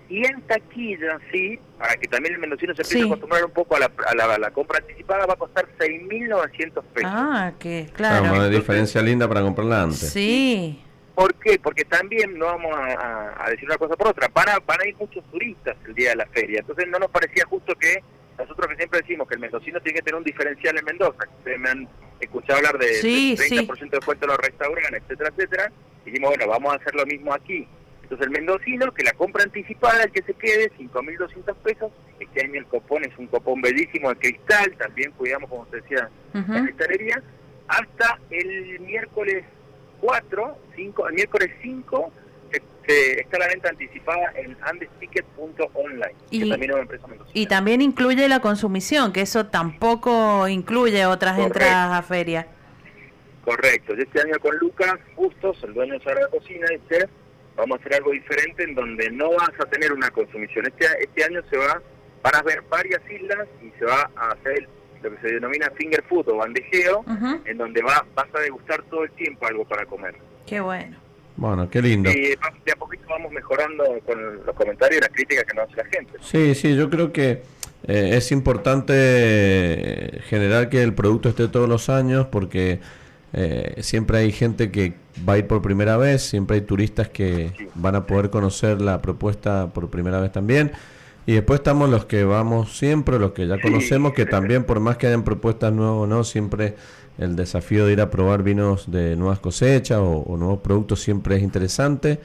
Y en taquilla, sí, para que también el mendocino se empiece a acostumbrar un poco a la, a la, compra anticipada, va a costar 6.900 pesos. Ah, que claro. una diferencia linda para comprarla antes. Sí. ¿Por qué? Porque también, no vamos a, decir una cosa por otra, van a, van a ir muchos turistas el día de la feria. Entonces no nos parecía justo que nosotros que siempre decimos que el mendocino tiene que tener un diferencial en Mendoza. Ustedes me han escuchado hablar de, 30% de descuento en los restaurantes, etcétera, etcétera. Y dijimos, bueno, vamos a hacer lo mismo aquí. Entonces el mendocino, que la compra anticipada, el que se quede, 5.200 pesos. Este año el copón es un copón bellísimo de cristal, también cuidamos, como se decía, la cristalería. Hasta el miércoles 4, 5, el miércoles 5 está la venta anticipada en andesticket.online, y, que también es una empresa Y también incluye la consumición, que eso tampoco incluye otras entradas a feria. Correcto. Este año con Lucas Bustos, el dueño de la Cocina, este, vamos a hacer algo diferente en donde no vas a tener una consumición. Este, este año se va, van a ver varias islas y se va a hacer lo que se denomina finger food o bandejeo, en donde va, vas a degustar todo el tiempo algo para comer. Qué bueno. Bueno, qué lindo. Y de a poquito vamos mejorando con los comentarios y las críticas que nos hace la gente. Sí, sí, yo creo que eh, es importante generar que el producto esté todos los años porque eh, siempre hay gente que va a ir por primera vez, siempre hay turistas que van a poder conocer la propuesta por primera vez también. Y después estamos los que vamos siempre, los que ya conocemos, que también por más que hayan propuestas nuevas o no, siempre el desafío de ir a probar vinos de nuevas cosechas o, nuevos productos siempre es interesante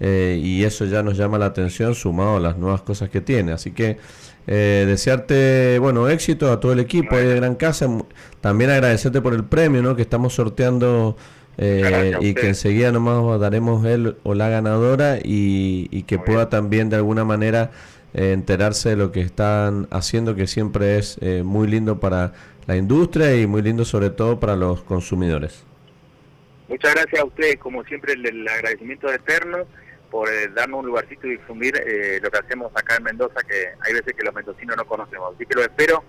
eh, y eso ya nos llama la atención sumado a las nuevas cosas que tiene. Así que eh, desearte, bueno, éxito a todo el equipo de Gran Casa. También agradecerte por el premio, ¿no? Que estamos sorteando eh, y que enseguida nomás daremos él o la ganadora y, que pueda también de alguna manera enterarse de lo que están haciendo, que siempre es muy lindo para la industria y muy lindo sobre todo para los consumidores. Muchas gracias a ustedes, como siempre el, agradecimiento eterno por eh, darnos un lugarcito y difundir eh, lo que hacemos acá en Mendoza, que hay veces que los mendocinos no conocemos. Así que lo espero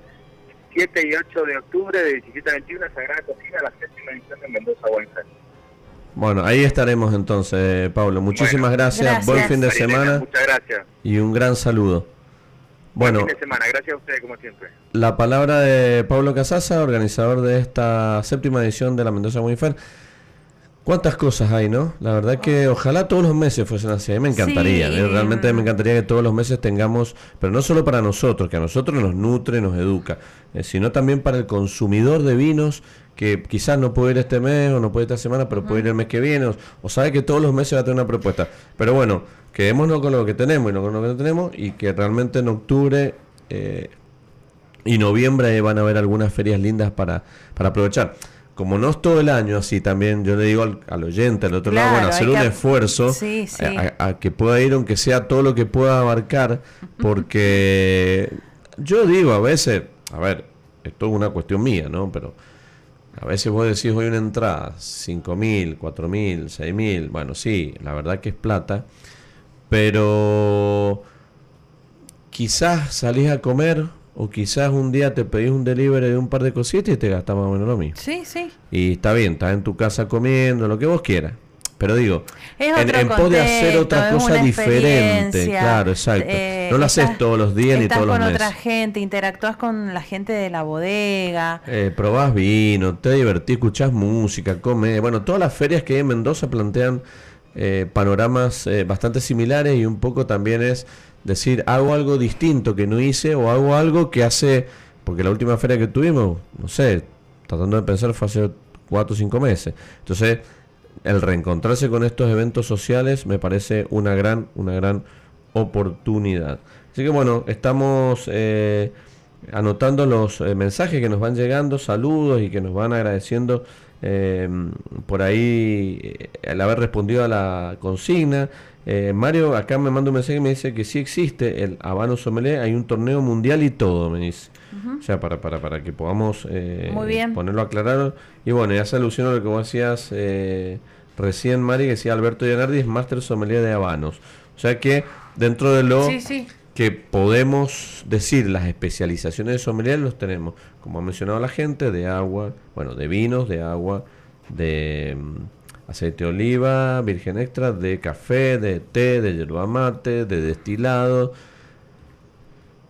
7 y 8 de octubre de 17 a 21 Sagrada Cocina, la séptima edición de Mendoza Wine Bueno, ahí estaremos entonces, Pablo. Muchísimas gracias. Buen fin de semana. Muchas gracias. Y un gran saludo. Bueno, semana. Gracias a ustedes, como siempre. La palabra de Pablo Casasa, organizador de esta séptima edición de la Mendoza Fair. ¿Cuántas cosas hay, no? La verdad que ojalá todos los meses fuesen así. A mí me encantaría. ¿eh? Realmente me encantaría que todos los meses tengamos, pero no solo para nosotros, que a nosotros nos nutre, nos educa, eh, sino también para el consumidor de vinos que quizás no puede ir este mes o no puede ir esta semana, pero puede ir el mes que viene, o, sabe que todos los meses va a tener una propuesta. Pero bueno, quedémonos con lo que tenemos y no con lo que no tenemos, y que realmente en octubre eh, Y noviembre van a haber algunas ferias lindas para, para aprovechar. Como no es todo el año así, también yo le digo al, oyente, al otro lado, bueno, hacer un esfuerzo A, que pueda ir, aunque sea todo lo que pueda abarcar, porque yo digo a veces, a ver, esto es una cuestión mía, ¿no? Pero a veces vos decís hoy una entrada, 5 mil, 4 mil, 6 mil, bueno, sí, la verdad que es plata, pero quizás salís a comer o quizás un día te pedís un delivery de un par de cositas y te gastas más o menos lo mismo. Sí, sí. Y está bien, estás en tu casa comiendo, lo que vos quieras. Pero digo, en, en pos de hacer otra cosa diferente, claro, exacto. Eh, no lo haces todos los días ni todos los meses. con otra gente, interactúas con la gente de la bodega. Eh, probás vino, te divertís, escuchás música, comes. Bueno, todas las ferias que hay en Mendoza plantean eh, panoramas eh, bastante similares y un poco también es decir, hago algo distinto que no hice o hago algo que hace, porque la última feria que tuvimos, no sé, tratando de pensar fue hace cuatro o cinco meses. Entonces, el reencontrarse con estos eventos sociales me parece una gran, una gran oportunidad. Así que bueno, estamos eh, anotando los eh, mensajes que nos van llegando, saludos y que nos van agradeciendo eh, por ahí el haber respondido a la consigna. Eh, Mario acá me manda un mensaje y me dice que sí existe el Habano Sommelier, hay un torneo mundial y todo, me dice. O sea, para, para, para que podamos eh, ponerlo aclarado. Y bueno, ya se alusionó a lo que vos hacías eh, recién, Mari, que decía Alberto Gianardi es Master Sommelier de Habanos. O sea que dentro de lo que podemos decir, las especializaciones de sommelier los tenemos, como ha mencionado la gente, de agua, bueno, de vinos, de agua, de aceite de oliva, virgen extra, de café, de té, de yerba mate, de destilado.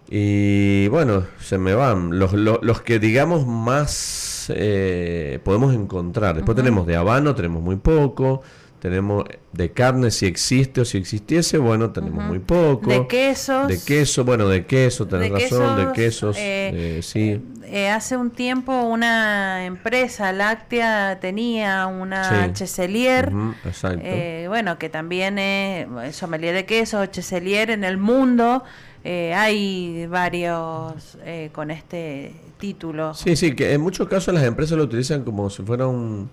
Y bueno, se me van. Los, los, que digamos más eh, podemos encontrar. Después tenemos de habano, tenemos muy poco tenemos de carne si existe o si existiese, bueno, tenemos muy poco. De quesos. De queso, bueno, de queso, tenés razón, de quesos, eh, eh, sí. Eh, hace un tiempo una empresa láctea tenía una cheselier, bueno, que también es sommelier de queso, cheselier en el mundo. Hay varios con este título. Sí, sí, que en muchos casos las empresas lo utilizan como si fuera un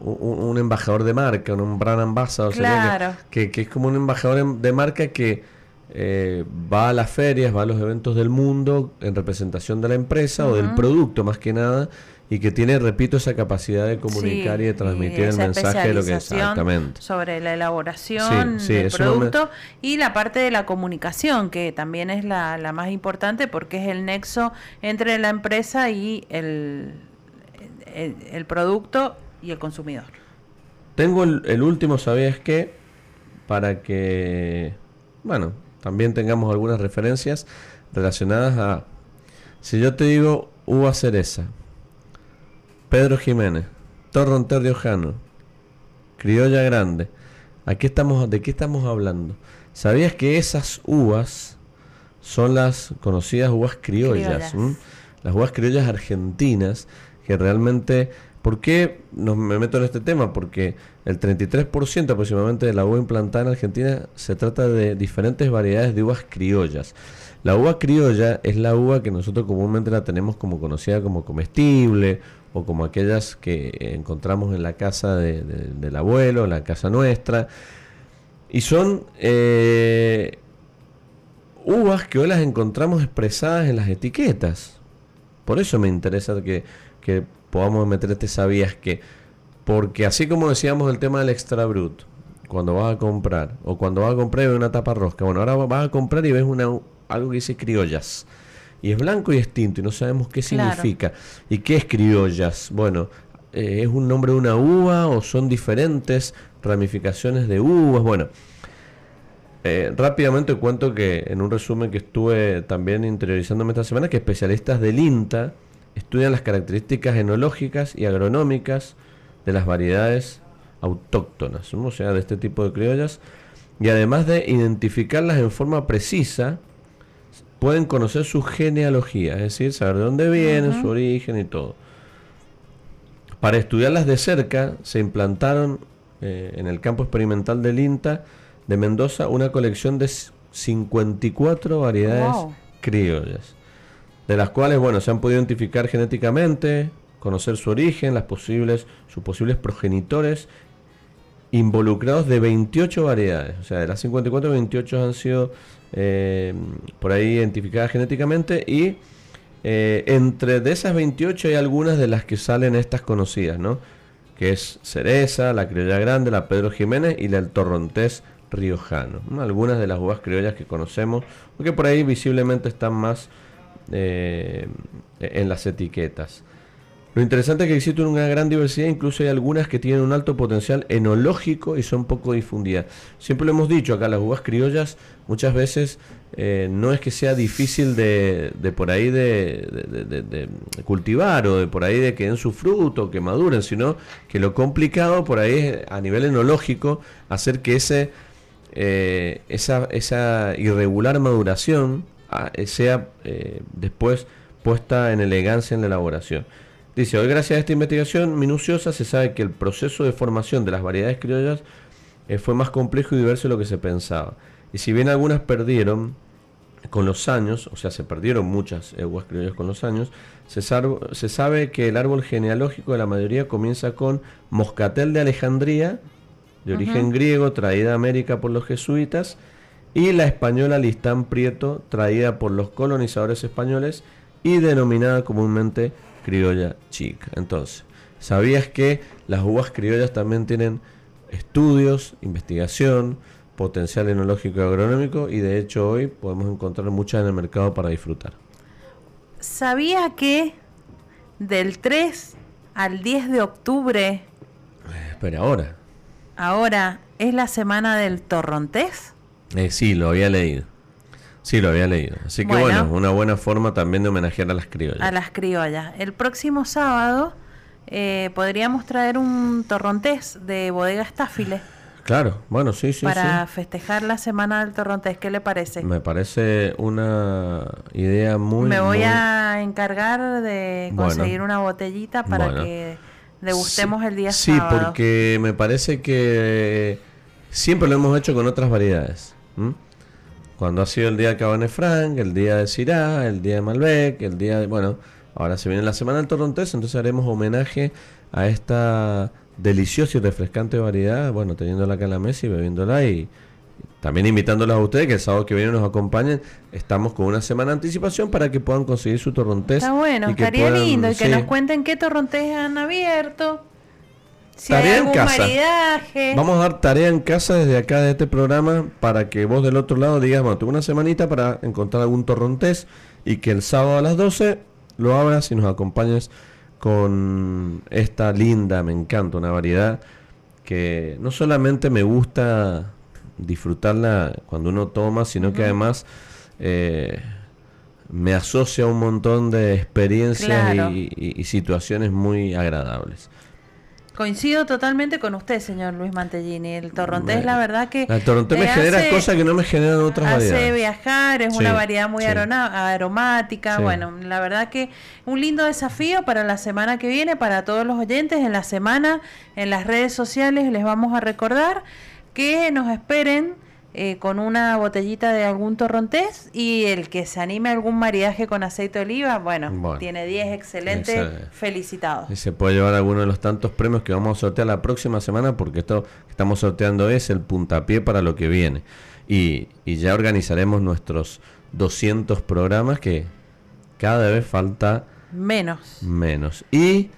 un, embajador de marca, un brand ambassador, que, que, es como un embajador de marca que eh, va a las ferias, va a los eventos del mundo en representación de la empresa o del producto más que nada y que tiene, repito, esa capacidad de comunicar y de transmitir el mensaje de lo que exactamente. Sobre la elaboración del producto y la parte de la comunicación, que también es la, la más importante porque es el nexo entre la empresa y el, el, el producto y el consumidor. Tengo el, último, ¿sabías qué? Para que, bueno, también tengamos algunas referencias relacionadas a, si yo te digo uva cereza, Pedro Jiménez, Torronter Riojano, Criolla Grande, Aquí estamos, ¿de qué estamos hablando? ¿Sabías que esas uvas son las conocidas uvas criollas? Las uvas criollas argentinas que realmente ¿Por qué me meto en este tema? Porque el 33% aproximadamente de la uva implantada en Argentina se trata de diferentes variedades de uvas criollas. La uva criolla es la uva que nosotros comúnmente la tenemos como conocida como comestible o como aquellas que encontramos en la casa del abuelo, en la casa nuestra. Y son eh, uvas que hoy las encontramos expresadas en las etiquetas. Por eso me interesa que, que podamos meter este sabías que. Porque así como decíamos el tema del extra brut, cuando vas a comprar, o cuando vas a comprar y ves una tapa rosca, bueno, ahora vas a comprar y ves una, algo que dice criollas. Y es blanco y extinto y no sabemos qué significa. ¿Y qué es criollas? Bueno, eh, ¿es un nombre de una uva o son diferentes ramificaciones de uvas? Bueno, eh, rápidamente cuento que en un resumen que estuve también interiorizándome esta semana, que especialistas del INTA estudian las características enológicas y agronómicas de las variedades autóctonas, o sea, de este tipo de criollas, y además de identificarlas en forma precisa, pueden conocer su genealogía, es decir, saber de dónde vienen, su origen y todo. Para estudiarlas de cerca, se implantaron eh, en el campo experimental del INTA de Mendoza una colección de 54 variedades criollas de las cuales, bueno, se han podido identificar genéticamente, conocer su origen, las posibles, sus posibles progenitores involucrados de 28 variedades. O sea, de las 54, 28 han sido eh, por ahí identificadas genéticamente y eh, entre de esas 28 hay algunas de las que salen estas conocidas, ¿no? Que es cereza, la criolla grande, la Pedro Jiménez y la el torrontés riojano. Algunas de las uvas criollas que conocemos, porque por ahí visiblemente están más eh, en las etiquetas. Lo interesante es que existe una gran diversidad, incluso hay algunas que tienen un alto potencial enológico y son poco difundidas. Siempre lo hemos dicho acá, las uvas criollas muchas veces eh, no es que sea difícil de, por ahí de, cultivar o de por ahí de que den su fruto, que maduren, sino que lo complicado por ahí es a nivel enológico hacer que ese, eh, esa, irregular maduración ah, sea eh, después puesta en elegancia en la elaboración. Dice, hoy gracias a esta investigación minuciosa se sabe que el proceso de formación de las variedades criollas eh, fue más complejo y diverso de lo que se pensaba. Y si bien algunas perdieron con los años, o sea, se perdieron muchas uvas criollas con los años, se, se, sabe que el árbol genealógico de la mayoría comienza con Moscatel de Alejandría, de origen griego, traída a América por los jesuitas, y la española Listán Prieto, traída por los colonizadores españoles y denominada comúnmente criolla chica. Entonces, ¿sabías que las uvas criollas también tienen estudios, investigación, potencial enológico y agronómico y de hecho hoy podemos encontrar muchas en el mercado para disfrutar? ¿Sabía que del 3 al 10 de octubre... Eh, espera, ahora. Ahora es la semana del torrontés. Eh, sí, lo había leído. Sí, lo había leído. Así que bueno, una buena forma también de homenajear a las criollas. A las criollas. El próximo sábado eh, podríamos traer un torrontés de bodega estáfile. Claro, bueno, sí, sí. Para festejar la semana del torrontés, ¿qué le parece? Me parece una idea muy... Me voy a encargar de conseguir una botellita para que degustemos el día sábado. Sí, porque me parece que siempre lo hemos hecho con otras variedades. Cuando ha sido el día de Cabernet Franc, el día de Syrah, el día de Malbec, el día de... Bueno, ahora se viene la semana del Torrontés, entonces haremos homenaje a esta deliciosa y refrescante variedad, bueno, teniéndola acá en la mesa y bebiéndola y también invitándolas a ustedes que el sábado que viene nos acompañen. Estamos con una semana de anticipación para que puedan conseguir su torrontés. Está bueno, estaría lindo y que nos cuenten qué torrontés han abierto tarea en casa. Vamos a dar tarea en casa desde acá de este programa para que vos del otro lado digas, bueno, tuve una semanita para encontrar algún torrontés y que el sábado a las 12 lo abras y nos acompañes con esta linda, me encanta, una variedad que no solamente me gusta disfrutarla cuando uno toma, sino que además eh, me asocia a un montón de experiencias y situaciones muy agradables. Coincido totalmente con usted, señor Luis Mantellini. El torrontés, la verdad que... El torrontés me genera cosas que no me generan otras hace variedades. Hace viajar, es una variedad muy aromática. Bueno, la verdad que un lindo desafío para la semana que viene, para todos los oyentes. En la semana, en las redes sociales, les vamos a recordar que nos esperen eh, con una botellita de algún torrontés y el que se anime a algún maridaje con aceite de oliva, bueno, tiene 10 excelentes, felicitados. Y se puede llevar alguno de los tantos premios que vamos a sortear la próxima semana porque esto que estamos sorteando es el puntapié para lo que viene. Y, y ya organizaremos nuestros 200 programas que cada vez falta menos. Menos. Y...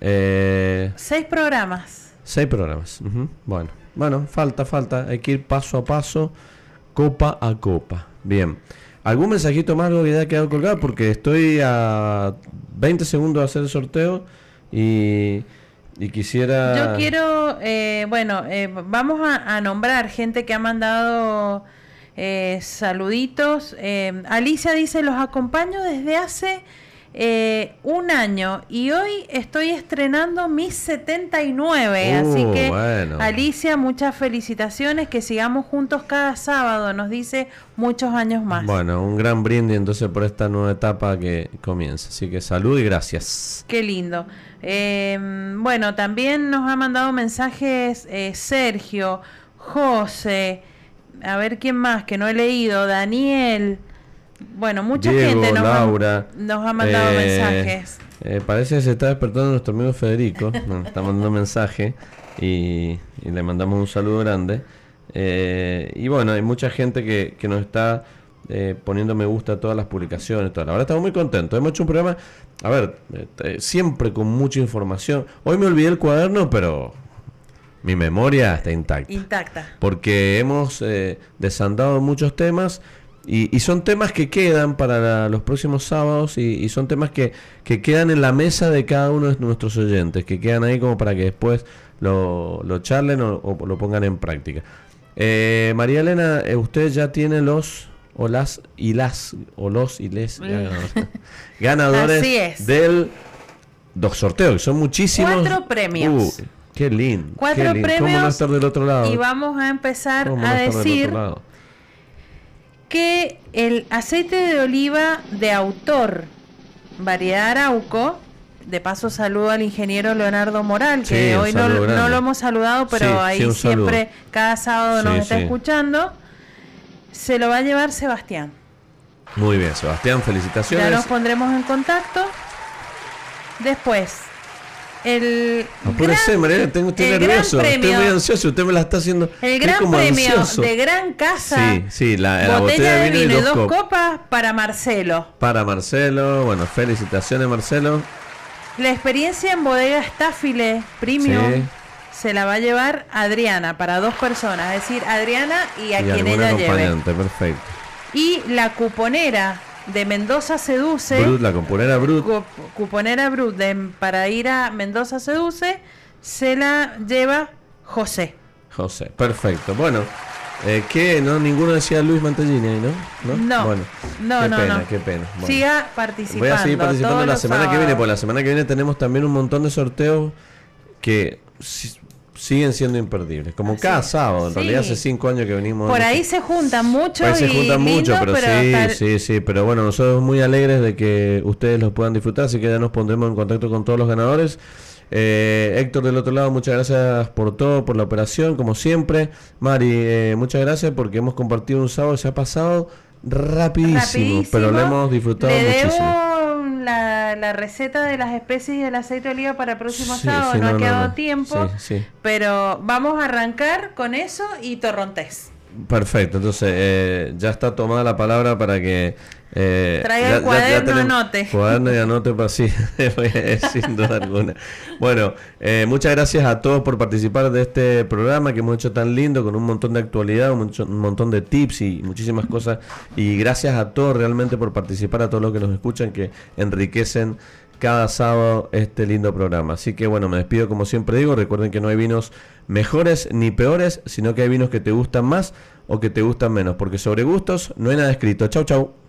Eh, seis programas. Seis programas. Bueno. Bueno, falta, falta. Hay que ir paso a paso, copa a copa. Bien. ¿Algún mensajito más que haya quedado colgado? Porque estoy a 20 segundos de hacer el sorteo y, quisiera... Yo quiero, eh, bueno, eh, vamos a, nombrar gente que ha mandado eh, saluditos. Alicia dice, los acompaño desde hace eh, un año y hoy estoy estrenando mis 79. así uh, que, Alicia, muchas felicitaciones. Que sigamos juntos cada sábado. Nos dice muchos años más. Bueno, un gran brindis entonces por esta nueva etapa que comienza. Así que salud y gracias. Qué lindo. Em, bueno, también nos ha mandado mensajes eh, Sergio, José, a ver quién más que no he leído, Daniel. Bueno, mucha Diego, gente nos, ha- nos ha mandado eh, mensajes. eh, parece que se está despertando nuestro amigo Federico. Nos está mandando mensaje y, y le mandamos un saludo grande. Eh, y bueno, hay mucha gente que, que nos está eh, poniendo me gusta a todas las publicaciones. Toda. La verdad estamos muy contentos. Hemos hecho un programa, a ver, siempre con mucha información. Hoy me olvidé el cuaderno, pero mi memoria está intacta Intacta. porque hemos eh, desandado muchos temas y, y son temas que quedan para la- los próximos sábados y, y son temas que, que quedan en la mesa de cada uno de nuestros oyentes, que quedan ahí como para que después lo, lo charlen o, o lo pongan en práctica. Eh, María Elena, eh, usted ya tiene los o las y las o los y les ganadores, del dos sorteos, que son muchísimos. Cuatro premios. Uh, qué lindo. Cuatro qué lindo. ¿Cómo no premios estar del otro lado? Y vamos a empezar ¿Cómo no a decir? Que el aceite de oliva de autor, variedad Arauco, de paso saludo al ingeniero Leonardo Moral, que Sí, hoy no, no lo hemos saludado, pero Sí, ahí sí, siempre, cada sábado nos está escuchando. Se lo va a llevar Sebastián. Muy bien, Sebastián, Ya felicitaciones. nos pondremos en contacto. Después, el Apúrese, gran- tengo, estoy el nervioso. gran Estoy premio- muy ansioso. Usted me la está haciendo. El gran como premio ansioso. de Gran Casa. Sí, sí, la, la botella, de vino y dos, copas. copas para Marcelo. Para Marcelo. Bueno, felicitaciones, Marcelo. La experiencia en bodega Staffile Premium Sí. se la va a llevar Adriana para dos personas, es decir, Adriana y a y quien ella lleve. acompañante, perfecto. Y la cuponera de Mendoza Seduce, Brut, la componera Brut. cu- cuponera Brut de- para ir a Mendoza Seduce, se la lleva José. José, perfecto. Bueno, eh, ¿qué? ¿No? Ninguno decía Luis Mantellini, ahí, ¿no? No, Bueno, no, qué no, pena, no. qué pena. Bueno. Siga participando. Voy a seguir participando la semana que viene, sábados. porque la semana que viene tenemos también un montón de sorteos que si- siguen siendo imperdibles. Como cada sábado, en Sí. realidad hace cinco años que venimos. Por ahí se juntan mucho Por ahí se juntan mucho, pero, sí, sí, sí. Pero bueno, nosotros muy alegres de que ustedes los puedan disfrutar, así que ya nos pondremos en contacto con todos los ganadores. Eh, Héctor del otro lado, muchas gracias por todo, por la operación, como siempre. Mari, eh, muchas gracias porque hemos compartido un sábado, se ha pasado rapidísimo, Rapidísimo. pero lo hemos disfrutado Le muchísimo. La, la receta de las especies y el aceite de oliva para el próximo Sí, sábado, sí, no, ha no, quedado no. tiempo, sí. pero vamos a arrancar con eso y torrontés. Perfecto, entonces eh, ya está tomada la palabra para que... eh, Traiga el cuaderno, anote. Cuaderno y anote para sí, sin duda alguna. Bueno, eh, muchas gracias a todos por participar de este programa que hemos hecho tan lindo, con un montón de actualidad, un montón de tips y muchísimas cosas. Y gracias a todos realmente por participar, a todos los que nos escuchan, que enriquecen cada sábado este lindo programa. Así que bueno, me despido como siempre digo, recuerden que no hay vinos mejores ni peores, sino que hay vinos que te gustan más o que te gustan menos, porque sobre gustos no hay nada escrito. Chau, chau.